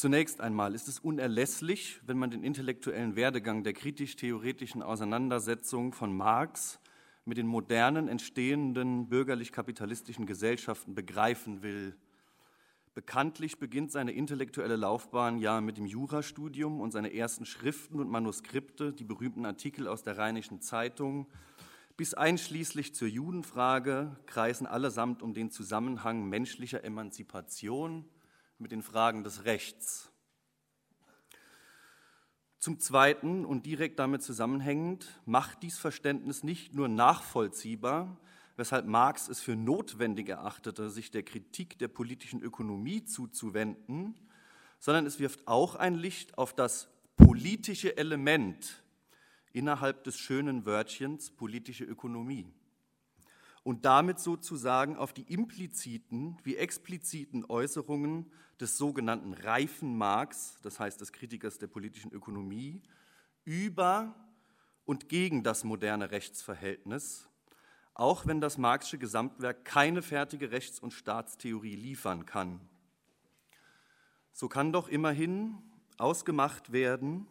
Zunächst einmal ist es unerlässlich, wenn man den intellektuellen Werdegang der kritisch-theoretischen Auseinandersetzung von Marx mit den modernen entstehenden bürgerlich-kapitalistischen Gesellschaften begreifen will. Bekanntlich beginnt seine intellektuelle Laufbahn ja mit dem Jurastudium und seine ersten Schriften und Manuskripte, die berühmten Artikel aus der Rheinischen Zeitung, bis einschließlich zur Judenfrage kreisen allesamt um den Zusammenhang menschlicher Emanzipation mit den Fragen des Rechts. Zum Zweiten und direkt damit zusammenhängend macht dies Verständnis nicht nur nachvollziehbar, weshalb Marx es für notwendig erachtete, sich der Kritik der politischen Ökonomie zuzuwenden, sondern es wirft auch ein Licht auf das politische Element innerhalb des schönen Wörtchens politische Ökonomie und damit sozusagen auf die impliziten wie expliziten Äußerungen des sogenannten reifen Marx, das heißt des Kritikers der politischen Ökonomie, über und gegen das moderne Rechtsverhältnis, auch wenn das Marxische Gesamtwerk keine fertige Rechts- und Staatstheorie liefern kann. So kann doch immerhin ausgemacht werden,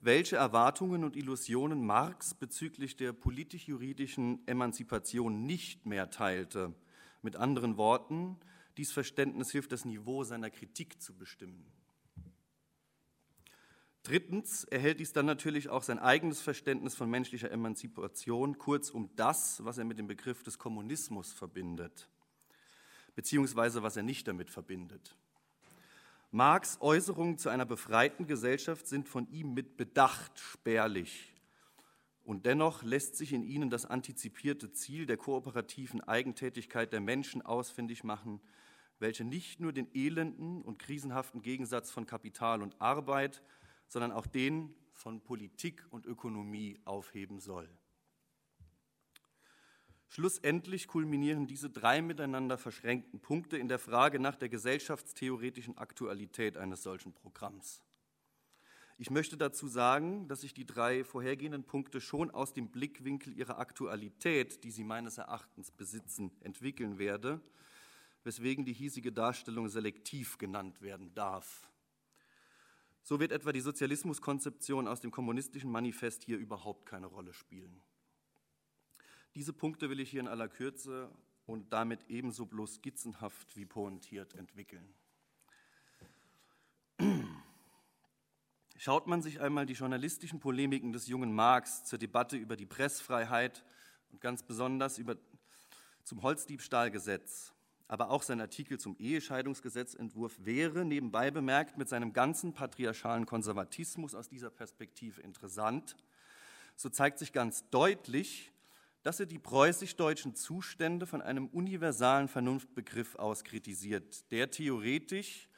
welche Erwartungen und Illusionen Marx bezüglich der politisch-juridischen Emanzipation nicht mehr teilte. Mit anderen Worten, dies Verständnis hilft, das Niveau seiner Kritik zu bestimmen. Drittens erhält dies dann natürlich auch sein eigenes Verständnis von menschlicher Emanzipation, kurz um das, was er mit dem Begriff des Kommunismus verbindet, beziehungsweise was er nicht damit verbindet. Marx Äußerungen zu einer befreiten Gesellschaft sind von ihm mit Bedacht spärlich. Und dennoch lässt sich in ihnen das antizipierte Ziel der kooperativen Eigentätigkeit der Menschen ausfindig machen, welche nicht nur den elenden und krisenhaften Gegensatz von Kapital und Arbeit, sondern auch den von Politik und Ökonomie aufheben soll. Schlussendlich kulminieren diese drei miteinander verschränkten Punkte in der Frage nach der gesellschaftstheoretischen Aktualität eines solchen Programms. Ich möchte dazu sagen, dass ich die drei vorhergehenden Punkte schon aus dem Blickwinkel ihrer Aktualität, die sie meines Erachtens besitzen, entwickeln werde, weswegen die hiesige Darstellung selektiv genannt werden darf. So wird etwa die Sozialismuskonzeption aus dem kommunistischen Manifest hier überhaupt keine Rolle spielen. Diese Punkte will ich hier in aller Kürze und damit ebenso bloß skizzenhaft wie pointiert entwickeln. Schaut man sich einmal die journalistischen Polemiken des jungen Marx zur Debatte über die Pressfreiheit und ganz besonders über, zum Holzdiebstahlgesetz, aber auch sein Artikel zum Ehescheidungsgesetzentwurf wäre nebenbei bemerkt mit seinem ganzen patriarchalen Konservatismus aus dieser Perspektive interessant, so zeigt sich ganz deutlich, dass er die preußisch-deutschen Zustände von einem universalen Vernunftbegriff aus kritisiert, der theoretisch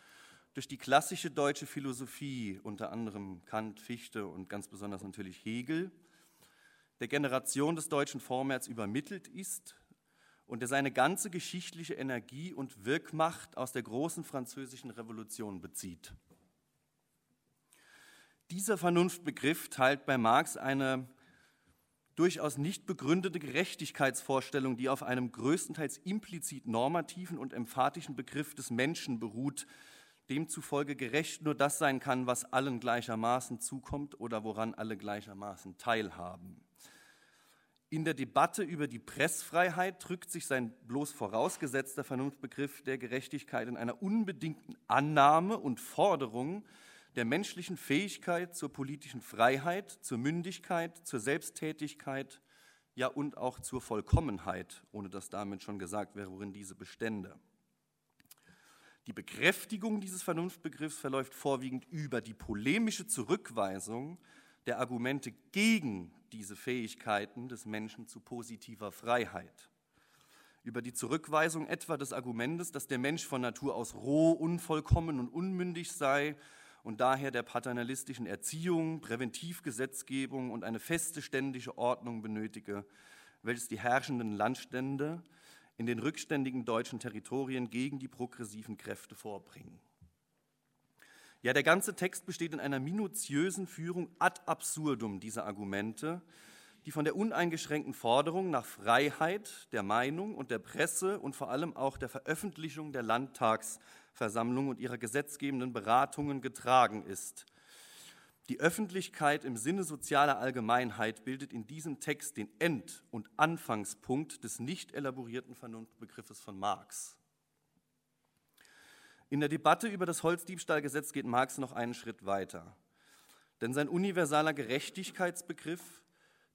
durch die klassische deutsche Philosophie, unter anderem Kant, Fichte und ganz besonders natürlich Hegel, der Generation des deutschen Vormärz übermittelt ist und der seine ganze geschichtliche Energie und Wirkmacht aus der großen französischen Revolution bezieht. Dieser Vernunftbegriff teilt bei Marx eine durchaus nicht begründete Gerechtigkeitsvorstellung, die auf einem größtenteils implizit normativen und emphatischen Begriff des Menschen beruht, demzufolge gerecht nur das sein kann, was allen gleichermaßen zukommt oder woran alle gleichermaßen teilhaben. In der Debatte über die Pressfreiheit drückt sich sein bloß vorausgesetzter Vernunftbegriff der Gerechtigkeit in einer unbedingten Annahme und Forderung, der menschlichen Fähigkeit zur politischen Freiheit, zur Mündigkeit, zur Selbsttätigkeit, ja und auch zur Vollkommenheit, ohne dass damit schon gesagt wäre, worin diese bestände. Die Bekräftigung dieses Vernunftbegriffs verläuft vorwiegend über die polemische Zurückweisung der Argumente gegen diese Fähigkeiten des Menschen zu positiver Freiheit. Über die Zurückweisung etwa des Argumentes, dass der Mensch von Natur aus roh, unvollkommen und unmündig sei und daher der paternalistischen Erziehung, Präventivgesetzgebung und eine feste ständische Ordnung benötige, welches die herrschenden Landstände in den rückständigen deutschen Territorien gegen die progressiven Kräfte vorbringen. Ja, der ganze Text besteht in einer minutiösen Führung ad absurdum dieser Argumente, die von der uneingeschränkten Forderung nach Freiheit der Meinung und der Presse und vor allem auch der Veröffentlichung der Landtags- Versammlung und ihrer gesetzgebenden Beratungen getragen ist. Die Öffentlichkeit im Sinne sozialer Allgemeinheit bildet in diesem Text den End- und Anfangspunkt des nicht elaborierten Vernunftbegriffes von Marx. In der Debatte über das Holzdiebstahlgesetz geht Marx noch einen Schritt weiter. Denn sein universaler Gerechtigkeitsbegriff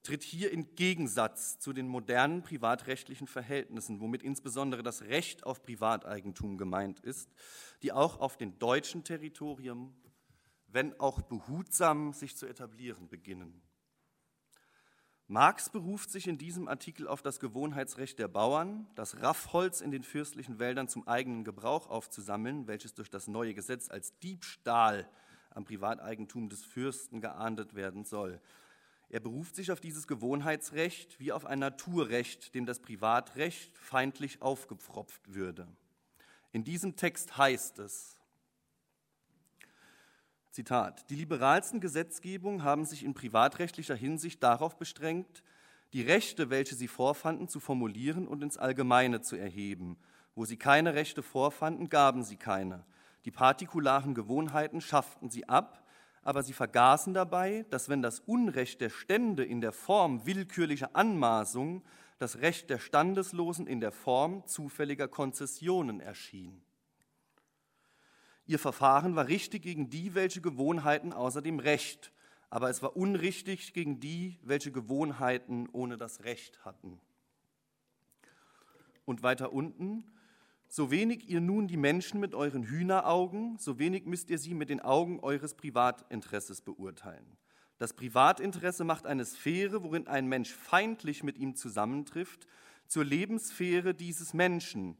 tritt hier in Gegensatz zu den modernen privatrechtlichen Verhältnissen, womit insbesondere das Recht auf Privateigentum gemeint ist, die auch auf dem deutschen Territorium, wenn auch behutsam, sich zu etablieren beginnen. Marx beruft sich in diesem Artikel auf das Gewohnheitsrecht der Bauern, das Raffholz in den fürstlichen Wäldern zum eigenen Gebrauch aufzusammeln, welches durch das neue Gesetz als Diebstahl am Privateigentum des Fürsten geahndet werden soll. Er beruft sich auf dieses Gewohnheitsrecht wie auf ein Naturrecht, dem das Privatrecht feindlich aufgepfropft würde. In diesem Text heißt es, Zitat, die liberalsten Gesetzgebungen haben sich in privatrechtlicher Hinsicht darauf bestrengt, die Rechte, welche sie vorfanden, zu formulieren und ins Allgemeine zu erheben. Wo sie keine Rechte vorfanden, gaben sie keine. Die partikularen Gewohnheiten schafften sie ab, aber sie vergaßen dabei, dass wenn das Unrecht der Stände in der Form willkürlicher Anmaßung das Recht der Standeslosen in der Form zufälliger Konzessionen erschien. Ihr Verfahren war richtig gegen die, welche Gewohnheiten außer dem Recht, aber es war unrichtig gegen die, welche Gewohnheiten ohne das Recht hatten. Und weiter unten, so wenig ihr nun die Menschen mit euren Hühneraugen, so wenig müsst ihr sie mit den Augen eures Privatinteresses beurteilen. Das Privatinteresse macht eine Sphäre, worin ein Mensch feindlich mit ihm zusammentrifft, zur Lebenssphäre dieses Menschen.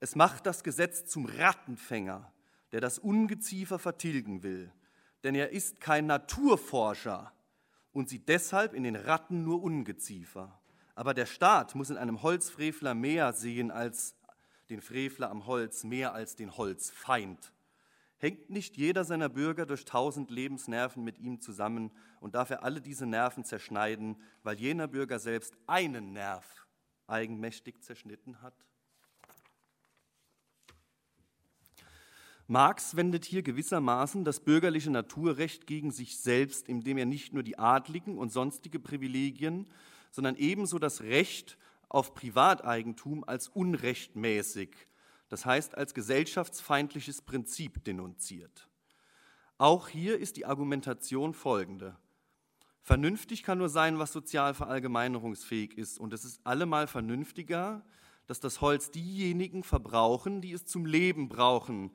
Es macht das Gesetz zum Rattenfänger, der das Ungeziefer vertilgen will. Denn er ist kein Naturforscher und sieht deshalb in den Ratten nur Ungeziefer. Aber der Staat muss in einem Holzfrevler mehr sehen als den Frevler am Holz, mehr als den Holzfeind. Hängt nicht jeder seiner Bürger durch tausend Lebensnerven mit ihm zusammen und darf er alle diese Nerven zerschneiden, weil jener Bürger selbst einen Nerv eigenmächtig zerschnitten hat? Marx wendet hier gewissermaßen das bürgerliche Naturrecht gegen sich selbst, indem er nicht nur die adligen und sonstige Privilegien, sondern ebenso das Recht auf Privateigentum als unrechtmäßig das heißt als gesellschaftsfeindliches Prinzip denunziert. Auch hier ist die Argumentation folgende. Vernünftig kann nur sein, was sozial verallgemeinerungsfähig ist. Und es ist allemal vernünftiger, dass das Holz diejenigen verbrauchen, die es zum Leben brauchen,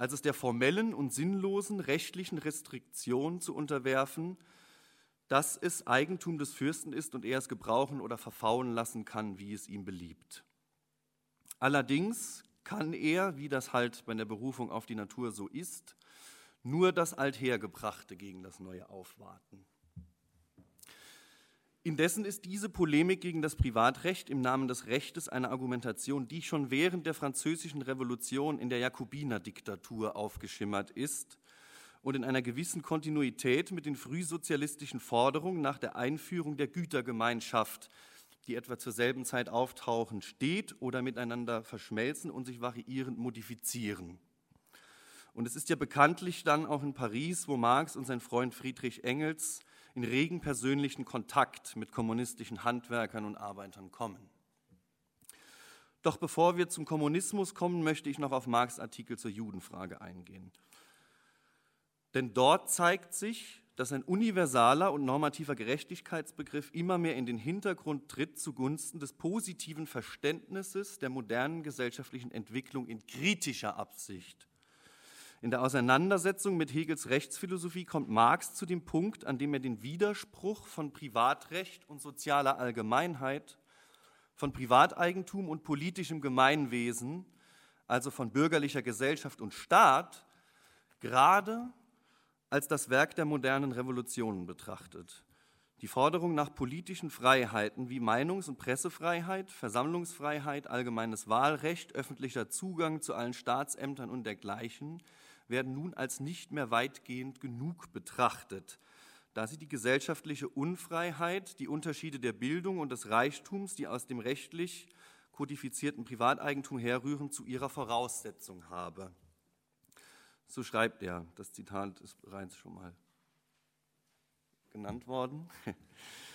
als es der formellen und sinnlosen rechtlichen Restriktion zu unterwerfen, dass es Eigentum des Fürsten ist und er es gebrauchen oder verfaulen lassen kann, wie es ihm beliebt. Allerdings kann er, wie das halt bei der Berufung auf die Natur so ist, nur das Althergebrachte gegen das Neue aufwarten. Indessen ist diese Polemik gegen das Privatrecht im Namen des Rechtes eine Argumentation, die schon während der Französischen Revolution in der Jakobinerdiktatur aufgeschimmert ist und in einer gewissen Kontinuität mit den frühsozialistischen Forderungen nach der Einführung der Gütergemeinschaft die etwa zur selben Zeit auftauchen, steht oder miteinander verschmelzen und sich variierend modifizieren. Und es ist ja bekanntlich dann auch in Paris, wo Marx und sein Freund Friedrich Engels in regen persönlichen Kontakt mit kommunistischen Handwerkern und Arbeitern kommen. Doch bevor wir zum Kommunismus kommen, möchte ich noch auf Marx Artikel zur Judenfrage eingehen. Denn dort zeigt sich, dass ein universaler und normativer Gerechtigkeitsbegriff immer mehr in den Hintergrund tritt zugunsten des positiven Verständnisses der modernen gesellschaftlichen Entwicklung in kritischer Absicht. In der Auseinandersetzung mit Hegels Rechtsphilosophie kommt Marx zu dem Punkt, an dem er den Widerspruch von Privatrecht und sozialer Allgemeinheit, von Privateigentum und politischem Gemeinwesen, also von bürgerlicher Gesellschaft und Staat, gerade als das Werk der modernen Revolutionen betrachtet. Die Forderung nach politischen Freiheiten wie Meinungs- und Pressefreiheit, Versammlungsfreiheit, allgemeines Wahlrecht, öffentlicher Zugang zu allen Staatsämtern und dergleichen werden nun als nicht mehr weitgehend genug betrachtet, da sie die gesellschaftliche Unfreiheit, die Unterschiede der Bildung und des Reichtums, die aus dem rechtlich kodifizierten Privateigentum herrühren, zu ihrer Voraussetzung habe. So schreibt er. Das Zitat ist bereits schon mal genannt worden.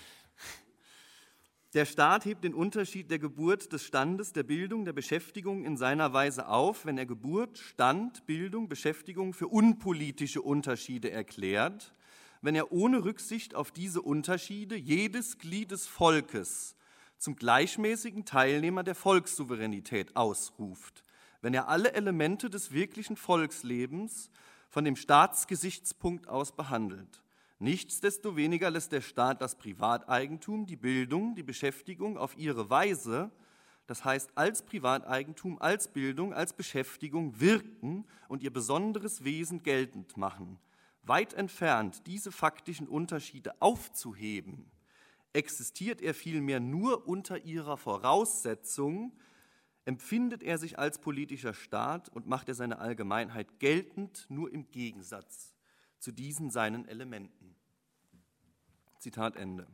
Der Staat hebt den Unterschied der Geburt, des Standes, der Bildung, der Beschäftigung in seiner Weise auf, wenn er Geburt, Stand, Bildung, Beschäftigung für unpolitische Unterschiede erklärt, wenn er ohne Rücksicht auf diese Unterschiede jedes Glied des Volkes zum gleichmäßigen Teilnehmer der Volkssouveränität ausruft, wenn er alle Elemente des wirklichen Volkslebens von dem Staatsgesichtspunkt aus behandelt. Nichtsdestoweniger lässt der Staat das Privateigentum, die Bildung, die Beschäftigung auf ihre Weise, das heißt als Privateigentum, als Bildung, als Beschäftigung wirken und ihr besonderes Wesen geltend machen. Weit entfernt, diese faktischen Unterschiede aufzuheben, existiert er vielmehr nur unter ihrer Voraussetzung, empfindet er sich als politischer Staat und macht er seine Allgemeinheit geltend nur im Gegensatz zu diesen seinen Elementen. Zitat Ende.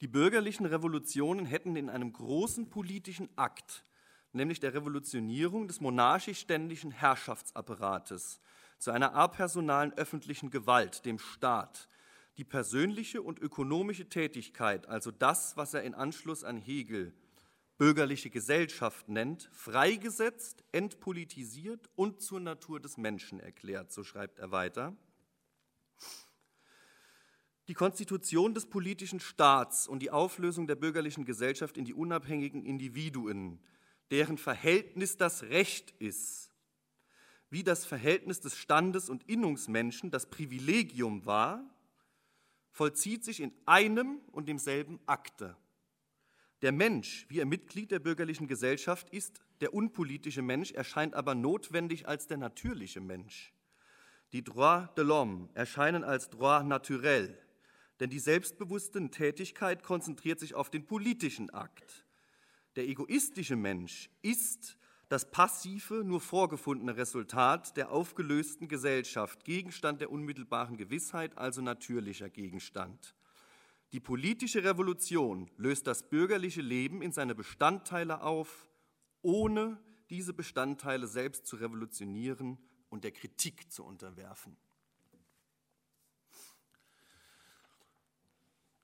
Die bürgerlichen Revolutionen hätten in einem großen politischen Akt, nämlich der Revolutionierung des monarchisch-ständischen Herrschaftsapparates, zu einer apersonalen öffentlichen Gewalt, dem Staat, die persönliche und ökonomische Tätigkeit, also das, was er in Anschluss an Hegel bürgerliche Gesellschaft nennt, freigesetzt, entpolitisiert und zur Natur des Menschen erklärt, so schreibt er weiter. Die Konstitution des politischen Staats und die Auflösung der bürgerlichen Gesellschaft in die unabhängigen Individuen, deren Verhältnis das Recht ist, wie das Verhältnis des Standes und Innungsmenschen das Privilegium war, vollzieht sich in einem und demselben Akte. Der Mensch, wie er Mitglied der bürgerlichen Gesellschaft ist, der unpolitische Mensch, erscheint aber notwendig als der natürliche Mensch. Die Droits de l'homme erscheinen als Droit naturel, denn die selbstbewusste Tätigkeit konzentriert sich auf den politischen Akt. Der egoistische Mensch ist das passive, nur vorgefundene Resultat der aufgelösten Gesellschaft, Gegenstand der unmittelbaren Gewissheit, also natürlicher Gegenstand. Die politische Revolution löst das bürgerliche Leben in seine Bestandteile auf, ohne diese Bestandteile selbst zu revolutionieren und der Kritik zu unterwerfen.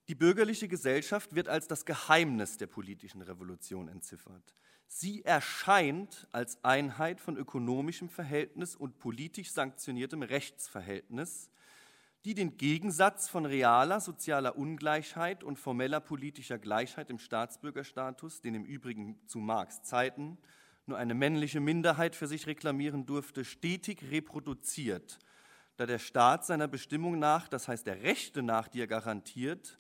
Die bürgerliche Gesellschaft wird als das Geheimnis der politischen Revolution entziffert. Sie erscheint als Einheit von ökonomischem Verhältnis und politisch sanktioniertem Rechtsverhältnis, die den Gegensatz von realer sozialer Ungleichheit und formeller politischer Gleichheit im Staatsbürgerstatus, den im Übrigen zu Marx Zeiten nur eine männliche Minderheit für sich reklamieren durfte, stetig reproduziert, da der Staat seiner Bestimmung nach, das heißt der Rechte nach, die er garantiert,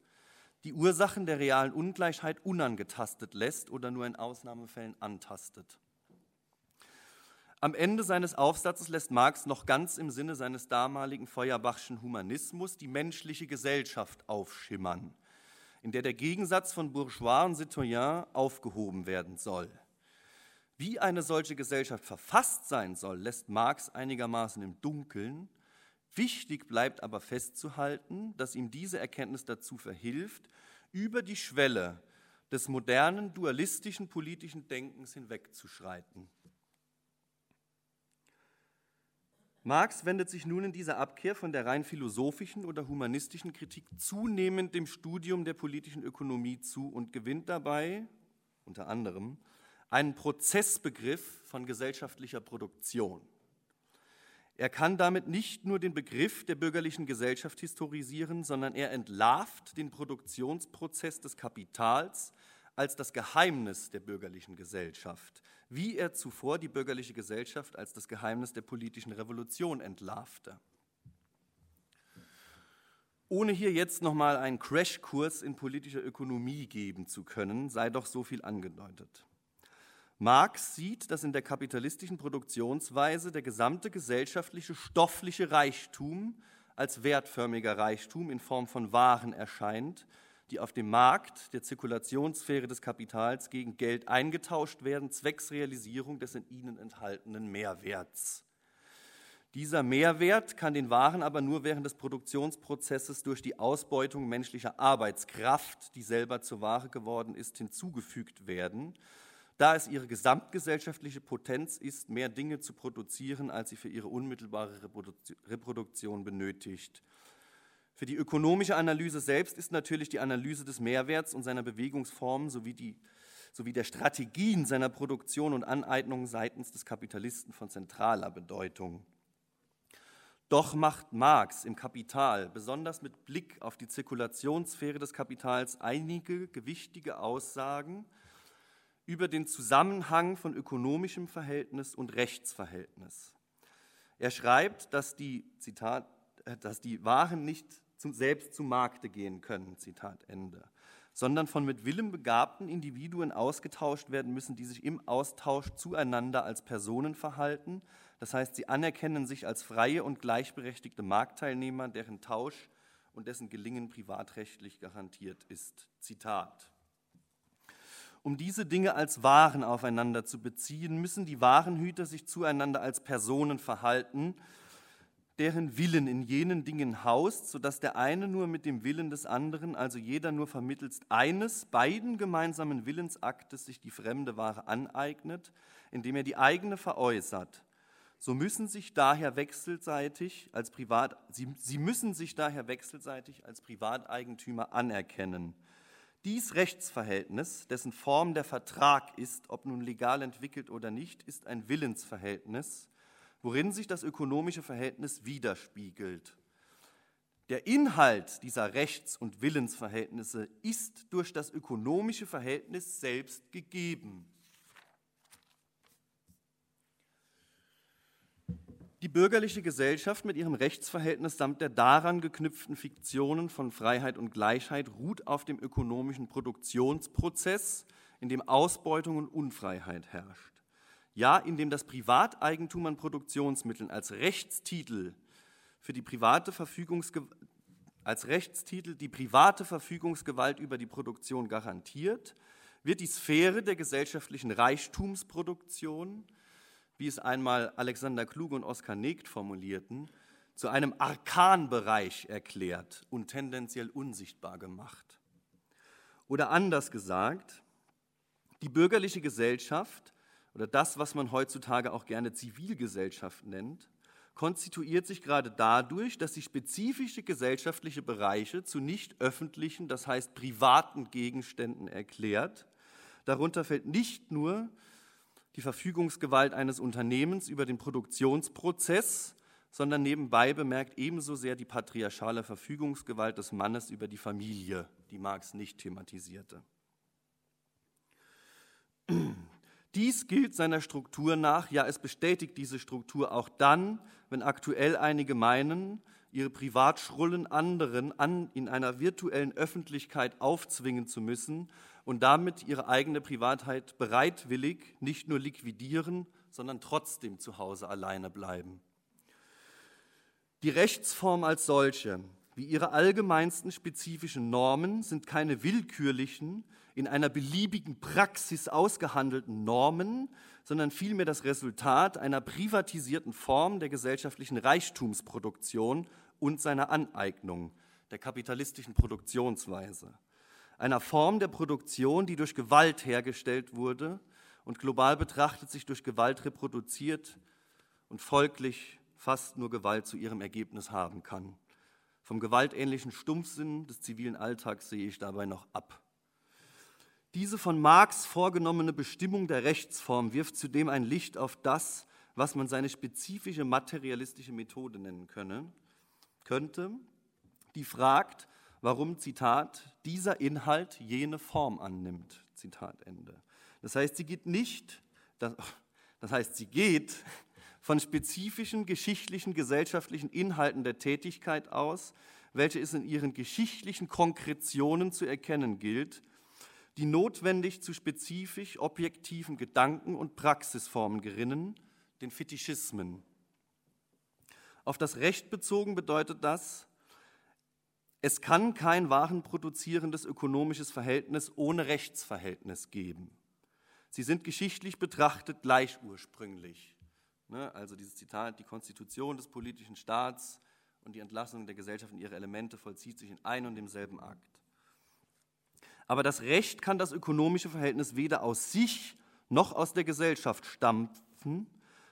die Ursachen der realen Ungleichheit unangetastet lässt oder nur in Ausnahmefällen antastet. Am Ende seines Aufsatzes lässt Marx noch ganz im Sinne seines damaligen Feuerbachschen Humanismus die menschliche Gesellschaft aufschimmern, in der der Gegensatz von Bourgeois und Citoyen aufgehoben werden soll. Wie eine solche Gesellschaft verfasst sein soll, lässt Marx einigermaßen im Dunkeln. Wichtig bleibt aber festzuhalten, dass ihm diese Erkenntnis dazu verhilft, über die Schwelle des modernen dualistischen politischen Denkens hinwegzuschreiten. Marx wendet sich nun in dieser Abkehr von der rein philosophischen oder humanistischen Kritik zunehmend dem Studium der politischen Ökonomie zu und gewinnt dabei unter anderem einen Prozessbegriff von gesellschaftlicher Produktion. Er kann damit nicht nur den Begriff der bürgerlichen Gesellschaft historisieren, sondern er entlarvt den Produktionsprozess des Kapitals als das Geheimnis der bürgerlichen Gesellschaft, wie er zuvor die bürgerliche Gesellschaft als das Geheimnis der politischen Revolution entlarvte. Ohne hier jetzt nochmal einen Crashkurs in politischer Ökonomie geben zu können, sei doch so viel angedeutet. Marx sieht, dass in der kapitalistischen Produktionsweise der gesamte gesellschaftliche stoffliche Reichtum als wertförmiger Reichtum in Form von Waren erscheint, die auf dem Markt der Zirkulationssphäre des Kapitals gegen Geld eingetauscht werden, zwecks Realisierung des in ihnen enthaltenen Mehrwerts. Dieser Mehrwert kann den Waren aber nur während des Produktionsprozesses durch die Ausbeutung menschlicher Arbeitskraft, die selber zur Ware geworden ist, hinzugefügt werden da es ihre gesamtgesellschaftliche Potenz ist, mehr Dinge zu produzieren, als sie für ihre unmittelbare Reproduktion benötigt. Für die ökonomische Analyse selbst ist natürlich die Analyse des Mehrwerts und seiner Bewegungsformen sowie, die, sowie der Strategien seiner Produktion und Aneignung seitens des Kapitalisten von zentraler Bedeutung. Doch macht Marx im Kapital, besonders mit Blick auf die Zirkulationssphäre des Kapitals, einige gewichtige Aussagen, über den Zusammenhang von ökonomischem Verhältnis und Rechtsverhältnis. Er schreibt, dass die, Zitat, äh, dass die Waren nicht zum, selbst zum Markte gehen können, Zitat Ende, sondern von mit Willem begabten Individuen ausgetauscht werden müssen, die sich im Austausch zueinander als Personen verhalten. Das heißt, sie anerkennen sich als freie und gleichberechtigte Marktteilnehmer, deren Tausch und dessen Gelingen privatrechtlich garantiert ist. Zitat. Um diese Dinge als Waren aufeinander zu beziehen, müssen die Warenhüter sich zueinander als Personen verhalten, deren Willen in jenen Dingen haust, sodass der eine nur mit dem Willen des anderen, also jeder nur vermittels eines, beiden gemeinsamen Willensaktes sich die fremde Ware aneignet, indem er die eigene veräußert. so müssen sich daher wechselseitig als Privat, sie, sie müssen sich daher wechselseitig als Privateigentümer anerkennen. Dies Rechtsverhältnis, dessen Form der Vertrag ist, ob nun legal entwickelt oder nicht, ist ein Willensverhältnis, worin sich das ökonomische Verhältnis widerspiegelt. Der Inhalt dieser Rechts- und Willensverhältnisse ist durch das ökonomische Verhältnis selbst gegeben. Die bürgerliche Gesellschaft mit ihrem Rechtsverhältnis samt der daran geknüpften Fiktionen von Freiheit und Gleichheit ruht auf dem ökonomischen Produktionsprozess, in dem Ausbeutung und Unfreiheit herrscht. Ja, in dem das Privateigentum an Produktionsmitteln als Rechtstitel für die private Verfügungsgewalt als Rechtstitel die private Verfügungsgewalt über die Produktion garantiert, wird die Sphäre der gesellschaftlichen Reichtumsproduktion wie es einmal Alexander Kluge und Oskar Negt formulierten, zu einem Arkanbereich erklärt und tendenziell unsichtbar gemacht. Oder anders gesagt, die bürgerliche Gesellschaft oder das, was man heutzutage auch gerne Zivilgesellschaft nennt, konstituiert sich gerade dadurch, dass sie spezifische gesellschaftliche Bereiche zu nicht öffentlichen, das heißt privaten Gegenständen erklärt. Darunter fällt nicht nur die Verfügungsgewalt eines Unternehmens über den Produktionsprozess, sondern nebenbei bemerkt ebenso sehr die patriarchale Verfügungsgewalt des Mannes über die Familie, die Marx nicht thematisierte. Dies gilt seiner Struktur nach, ja es bestätigt diese Struktur auch dann, wenn aktuell einige meinen, ihre Privatschrullen anderen an, in einer virtuellen Öffentlichkeit aufzwingen zu müssen und damit ihre eigene Privatheit bereitwillig nicht nur liquidieren, sondern trotzdem zu Hause alleine bleiben. Die Rechtsform als solche, wie ihre allgemeinsten spezifischen Normen, sind keine willkürlichen, in einer beliebigen Praxis ausgehandelten Normen, sondern vielmehr das Resultat einer privatisierten Form der gesellschaftlichen Reichtumsproduktion und seiner Aneignung, der kapitalistischen Produktionsweise einer Form der Produktion, die durch Gewalt hergestellt wurde und global betrachtet sich durch Gewalt reproduziert und folglich fast nur Gewalt zu ihrem Ergebnis haben kann. Vom gewaltähnlichen Stumpfsinn des zivilen Alltags sehe ich dabei noch ab. Diese von Marx vorgenommene Bestimmung der Rechtsform wirft zudem ein Licht auf das, was man seine spezifische materialistische Methode nennen könne, könnte, die fragt, warum, Zitat, dieser Inhalt jene Form annimmt. Zitat Ende. Das heißt, sie geht nicht, das, das heißt, sie geht von spezifischen geschichtlichen, gesellschaftlichen Inhalten der Tätigkeit aus, welche es in ihren geschichtlichen Konkretionen zu erkennen gilt, die notwendig zu spezifisch objektiven Gedanken und Praxisformen gerinnen, den Fetischismen. Auf das Recht bezogen bedeutet das, es kann kein warenproduzierendes ökonomisches Verhältnis ohne Rechtsverhältnis geben. Sie sind geschichtlich betrachtet gleich ursprünglich. Ne, also dieses Zitat, die Konstitution des politischen Staats und die Entlassung der Gesellschaft in ihre Elemente vollzieht sich in einem und demselben Akt. Aber das Recht kann das ökonomische Verhältnis weder aus sich noch aus der Gesellschaft stampfen,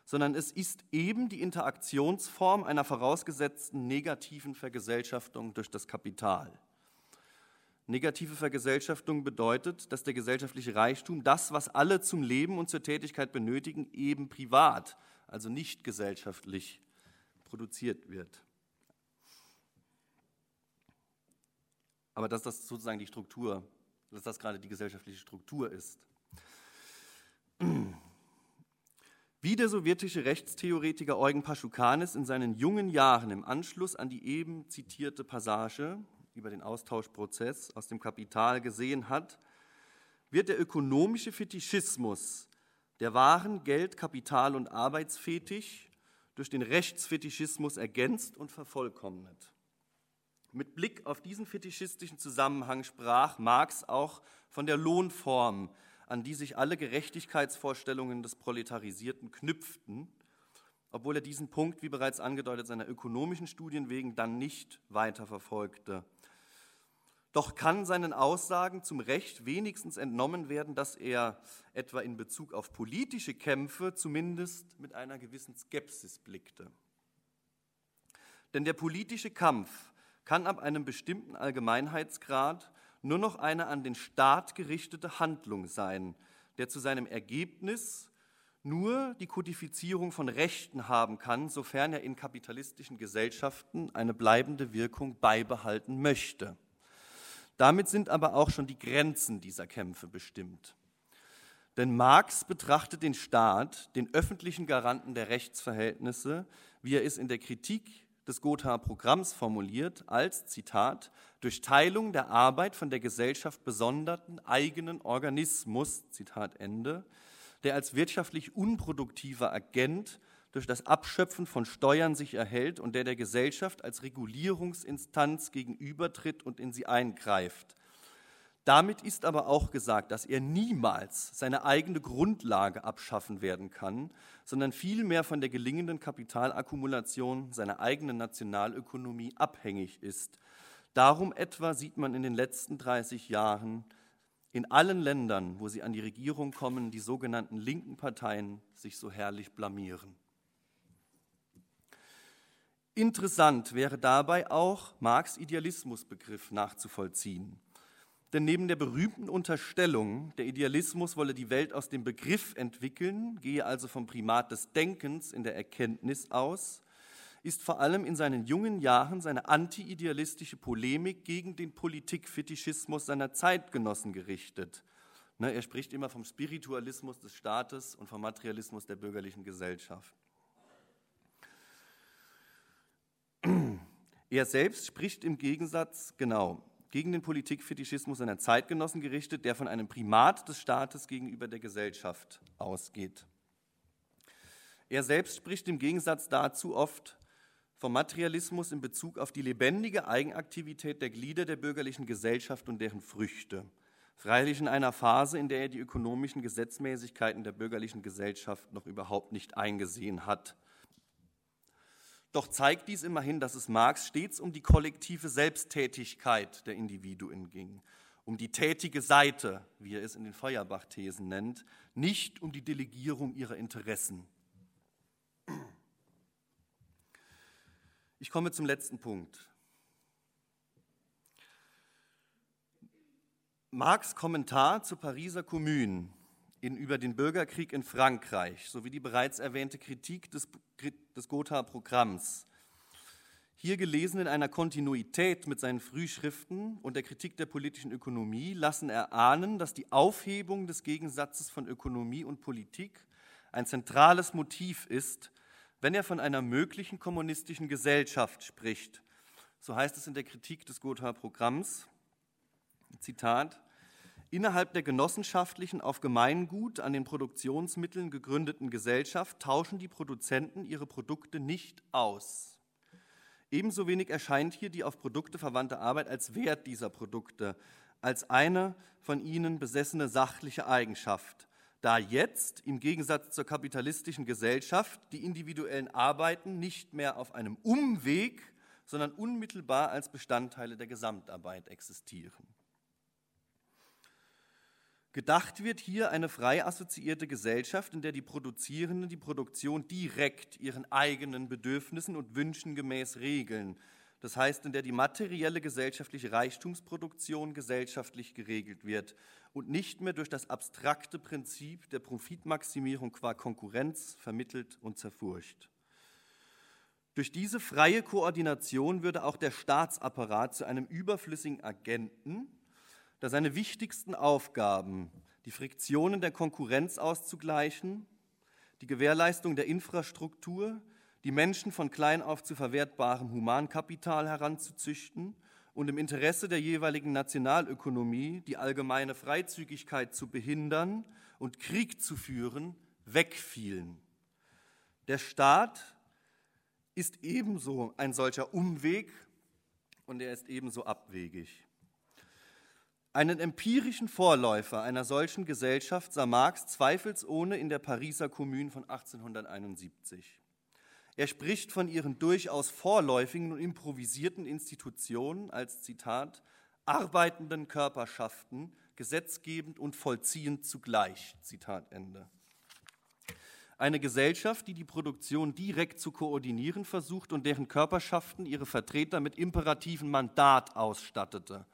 sondern es ist eben die Interaktionsform einer vorausgesetzten negativen Vergesellschaftung durch das Kapital. Negative Vergesellschaftung bedeutet, dass der gesellschaftliche Reichtum, das, was alle zum Leben und zur Tätigkeit benötigen, eben privat, also nicht gesellschaftlich produziert wird. Aber dass das sozusagen die Struktur, dass das gerade die gesellschaftliche Struktur ist. Wie der sowjetische Rechtstheoretiker Eugen Paschukanis in seinen jungen Jahren im Anschluss an die eben zitierte Passage über den Austauschprozess aus dem Kapital gesehen hat, wird der ökonomische Fetischismus der wahren Geld-, Kapital- und Arbeitsfetisch durch den Rechtsfetischismus ergänzt und vervollkommnet. Mit Blick auf diesen fetischistischen Zusammenhang sprach Marx auch von der Lohnform an die sich alle Gerechtigkeitsvorstellungen des Proletarisierten knüpften, obwohl er diesen Punkt, wie bereits angedeutet, seiner ökonomischen Studien wegen dann nicht weiter verfolgte. Doch kann seinen Aussagen zum Recht wenigstens entnommen werden, dass er etwa in Bezug auf politische Kämpfe zumindest mit einer gewissen Skepsis blickte. Denn der politische Kampf kann ab einem bestimmten Allgemeinheitsgrad nur noch eine an den Staat gerichtete Handlung sein, der zu seinem Ergebnis nur die Kodifizierung von Rechten haben kann, sofern er in kapitalistischen Gesellschaften eine bleibende Wirkung beibehalten möchte. Damit sind aber auch schon die Grenzen dieser Kämpfe bestimmt. Denn Marx betrachtet den Staat, den öffentlichen Garanten der Rechtsverhältnisse, wie er es in der Kritik des Gothaer Programms formuliert, als, Zitat, durch Teilung der Arbeit von der Gesellschaft besonderten eigenen Organismus, Zitat Ende, der als wirtschaftlich unproduktiver Agent durch das Abschöpfen von Steuern sich erhält und der der Gesellschaft als Regulierungsinstanz gegenübertritt und in sie eingreift. Damit ist aber auch gesagt, dass er niemals seine eigene Grundlage abschaffen werden kann, sondern vielmehr von der gelingenden Kapitalakkumulation seiner eigenen Nationalökonomie abhängig ist. Darum etwa sieht man in den letzten 30 Jahren in allen Ländern, wo sie an die Regierung kommen, die sogenannten linken Parteien sich so herrlich blamieren. Interessant wäre dabei auch Marx Idealismusbegriff nachzuvollziehen. Denn neben der berühmten Unterstellung, der Idealismus wolle die Welt aus dem Begriff entwickeln, gehe also vom Primat des Denkens in der Erkenntnis aus, ist vor allem in seinen jungen Jahren seine anti-idealistische Polemik gegen den Politikfetischismus seiner Zeitgenossen gerichtet. Ne, er spricht immer vom Spiritualismus des Staates und vom Materialismus der bürgerlichen Gesellschaft. Er selbst spricht im Gegensatz, genau, gegen den Politikfetischismus seiner Zeitgenossen gerichtet, der von einem Primat des Staates gegenüber der Gesellschaft ausgeht. Er selbst spricht im Gegensatz dazu oft vom Materialismus in Bezug auf die lebendige Eigenaktivität der Glieder der bürgerlichen Gesellschaft und deren Früchte. Freilich in einer Phase, in der er die ökonomischen Gesetzmäßigkeiten der bürgerlichen Gesellschaft noch überhaupt nicht eingesehen hat. Doch zeigt dies immerhin, dass es Marx stets um die kollektive Selbsttätigkeit der Individuen ging, um die tätige Seite, wie er es in den Feuerbach-Thesen nennt, nicht um die Delegierung ihrer Interessen. Ich komme zum letzten Punkt. Marx Kommentar zur Pariser Kommune in, über den Bürgerkrieg in Frankreich sowie die bereits erwähnte Kritik des, des Gothaer Programms. Hier gelesen in einer Kontinuität mit seinen Frühschriften und der Kritik der politischen Ökonomie lassen erahnen, dass die Aufhebung des Gegensatzes von Ökonomie und Politik ein zentrales Motiv ist, wenn er von einer möglichen kommunistischen Gesellschaft spricht. So heißt es in der Kritik des Gothaer Programms. Zitat Innerhalb der genossenschaftlichen auf Gemeingut an den Produktionsmitteln gegründeten Gesellschaft tauschen die Produzenten ihre Produkte nicht aus. Ebenso wenig erscheint hier die auf Produkte verwandte Arbeit als Wert dieser Produkte, als eine von ihnen besessene sachliche Eigenschaft, da jetzt im Gegensatz zur kapitalistischen Gesellschaft die individuellen Arbeiten nicht mehr auf einem Umweg, sondern unmittelbar als Bestandteile der Gesamtarbeit existieren. Gedacht wird hier eine frei assoziierte Gesellschaft, in der die Produzierenden die Produktion direkt ihren eigenen Bedürfnissen und Wünschen gemäß regeln. Das heißt, in der die materielle gesellschaftliche Reichtumsproduktion gesellschaftlich geregelt wird und nicht mehr durch das abstrakte Prinzip der Profitmaximierung qua Konkurrenz vermittelt und zerfurcht. Durch diese freie Koordination würde auch der Staatsapparat zu einem überflüssigen Agenten, da seine wichtigsten Aufgaben, die Friktionen der Konkurrenz auszugleichen, die Gewährleistung der Infrastruktur, die Menschen von klein auf zu verwertbarem Humankapital heranzuzüchten und im Interesse der jeweiligen Nationalökonomie die allgemeine Freizügigkeit zu behindern und Krieg zu führen, wegfielen. Der Staat ist ebenso ein solcher Umweg und er ist ebenso abwegig. Einen empirischen Vorläufer einer solchen Gesellschaft sah Marx zweifelsohne in der Pariser Kommune von 1871. Er spricht von ihren durchaus vorläufigen und improvisierten Institutionen als Zitat arbeitenden Körperschaften, gesetzgebend und vollziehend zugleich. Zitat Ende. Eine Gesellschaft, die die Produktion direkt zu koordinieren versucht und deren Körperschaften ihre Vertreter mit imperativen Mandat ausstattete.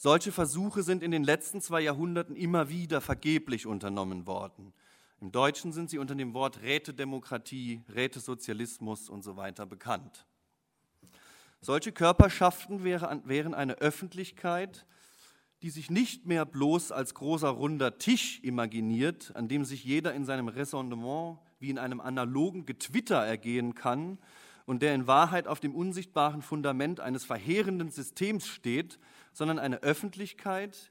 Solche Versuche sind in den letzten zwei Jahrhunderten immer wieder vergeblich unternommen worden. Im Deutschen sind sie unter dem Wort Rätedemokratie, Rätesozialismus und so weiter bekannt. Solche Körperschaften wären eine Öffentlichkeit, die sich nicht mehr bloß als großer runder Tisch imaginiert, an dem sich jeder in seinem Ressentiment wie in einem analogen Getwitter ergehen kann und der in Wahrheit auf dem unsichtbaren Fundament eines verheerenden Systems steht, sondern eine Öffentlichkeit,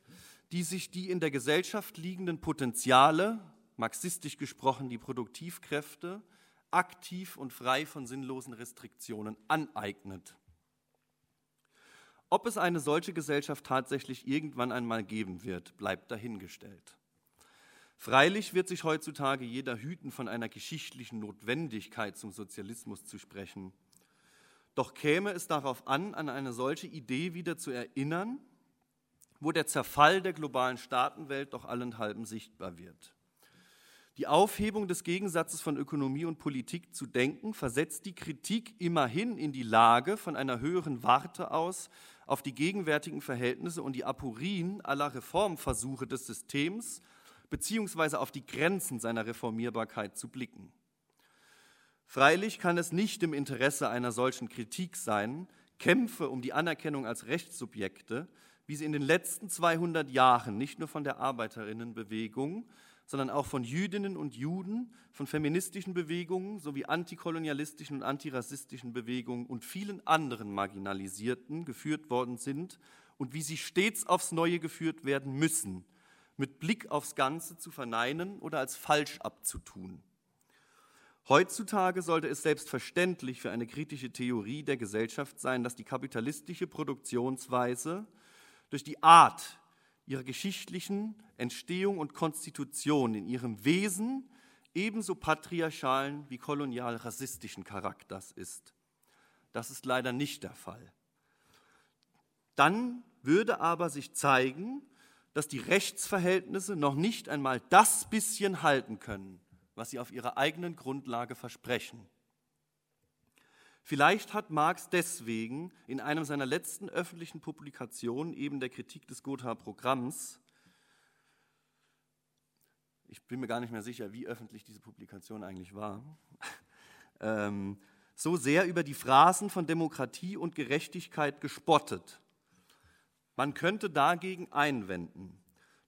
die sich die in der Gesellschaft liegenden Potenziale, marxistisch gesprochen die Produktivkräfte, aktiv und frei von sinnlosen Restriktionen aneignet. Ob es eine solche Gesellschaft tatsächlich irgendwann einmal geben wird, bleibt dahingestellt. Freilich wird sich heutzutage jeder hüten, von einer geschichtlichen Notwendigkeit zum Sozialismus zu sprechen. Doch käme es darauf an, an eine solche Idee wieder zu erinnern, wo der Zerfall der globalen Staatenwelt doch allenthalben sichtbar wird. Die Aufhebung des Gegensatzes von Ökonomie und Politik zu denken, versetzt die Kritik immerhin in die Lage, von einer höheren Warte aus auf die gegenwärtigen Verhältnisse und die Apurien aller Reformversuche des Systems beziehungsweise auf die Grenzen seiner Reformierbarkeit zu blicken. Freilich kann es nicht im Interesse einer solchen Kritik sein, Kämpfe um die Anerkennung als Rechtssubjekte, wie sie in den letzten 200 Jahren nicht nur von der Arbeiterinnenbewegung, sondern auch von Jüdinnen und Juden, von feministischen Bewegungen sowie antikolonialistischen und antirassistischen Bewegungen und vielen anderen Marginalisierten geführt worden sind und wie sie stets aufs Neue geführt werden müssen, mit Blick aufs Ganze zu verneinen oder als falsch abzutun. Heutzutage sollte es selbstverständlich für eine kritische Theorie der Gesellschaft sein, dass die kapitalistische Produktionsweise durch die Art, ihrer geschichtlichen Entstehung und Konstitution in ihrem Wesen ebenso patriarchalen wie kolonial-rassistischen Charakters ist. Das ist leider nicht der Fall. Dann würde aber sich zeigen, dass die Rechtsverhältnisse noch nicht einmal das bisschen halten können, was sie auf ihrer eigenen Grundlage versprechen. Vielleicht hat Marx deswegen in einem seiner letzten öffentlichen Publikationen, eben der Kritik des Gotha-Programms, ich bin mir gar nicht mehr sicher, wie öffentlich diese Publikation eigentlich war, ähm, so sehr über die Phrasen von Demokratie und Gerechtigkeit gespottet. Man könnte dagegen einwenden,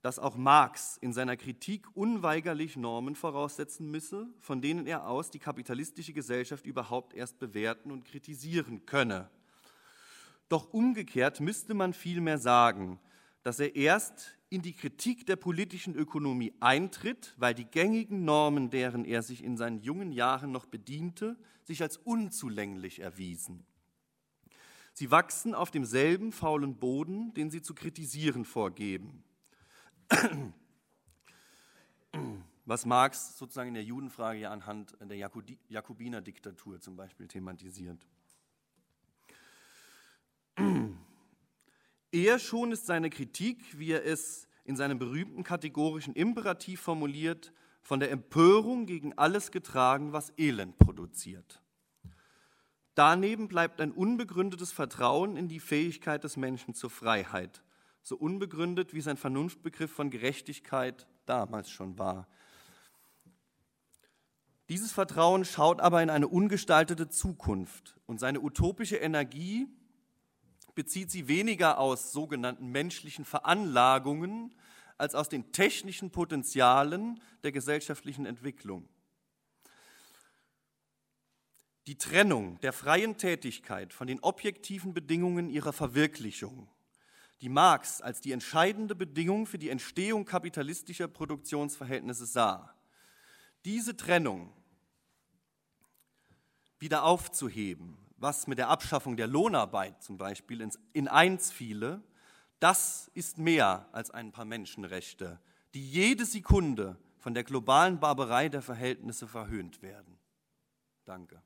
dass auch Marx in seiner Kritik unweigerlich Normen voraussetzen müsse, von denen er aus die kapitalistische Gesellschaft überhaupt erst bewerten und kritisieren könne. Doch umgekehrt müsste man vielmehr sagen, dass er erst in die Kritik der politischen Ökonomie eintritt, weil die gängigen Normen, deren er sich in seinen jungen Jahren noch bediente, sich als unzulänglich erwiesen. Sie wachsen auf demselben faulen Boden, den sie zu kritisieren vorgeben was Marx sozusagen in der Judenfrage ja anhand der Jakobiner-Diktatur zum Beispiel thematisiert. Eher schon ist seine Kritik, wie er es in seinem berühmten kategorischen Imperativ formuliert, von der Empörung gegen alles getragen, was Elend produziert. Daneben bleibt ein unbegründetes Vertrauen in die Fähigkeit des Menschen zur Freiheit, so unbegründet wie sein Vernunftbegriff von Gerechtigkeit damals schon war. Dieses Vertrauen schaut aber in eine ungestaltete Zukunft und seine utopische Energie bezieht sie weniger aus sogenannten menschlichen Veranlagungen als aus den technischen Potenzialen der gesellschaftlichen Entwicklung. Die Trennung der freien Tätigkeit von den objektiven Bedingungen ihrer Verwirklichung die Marx als die entscheidende Bedingung für die Entstehung kapitalistischer Produktionsverhältnisse sah. Diese Trennung wieder aufzuheben, was mit der Abschaffung der Lohnarbeit zum Beispiel in eins fiele, das ist mehr als ein paar Menschenrechte, die jede Sekunde von der globalen Barbarei der Verhältnisse verhöhnt werden. Danke.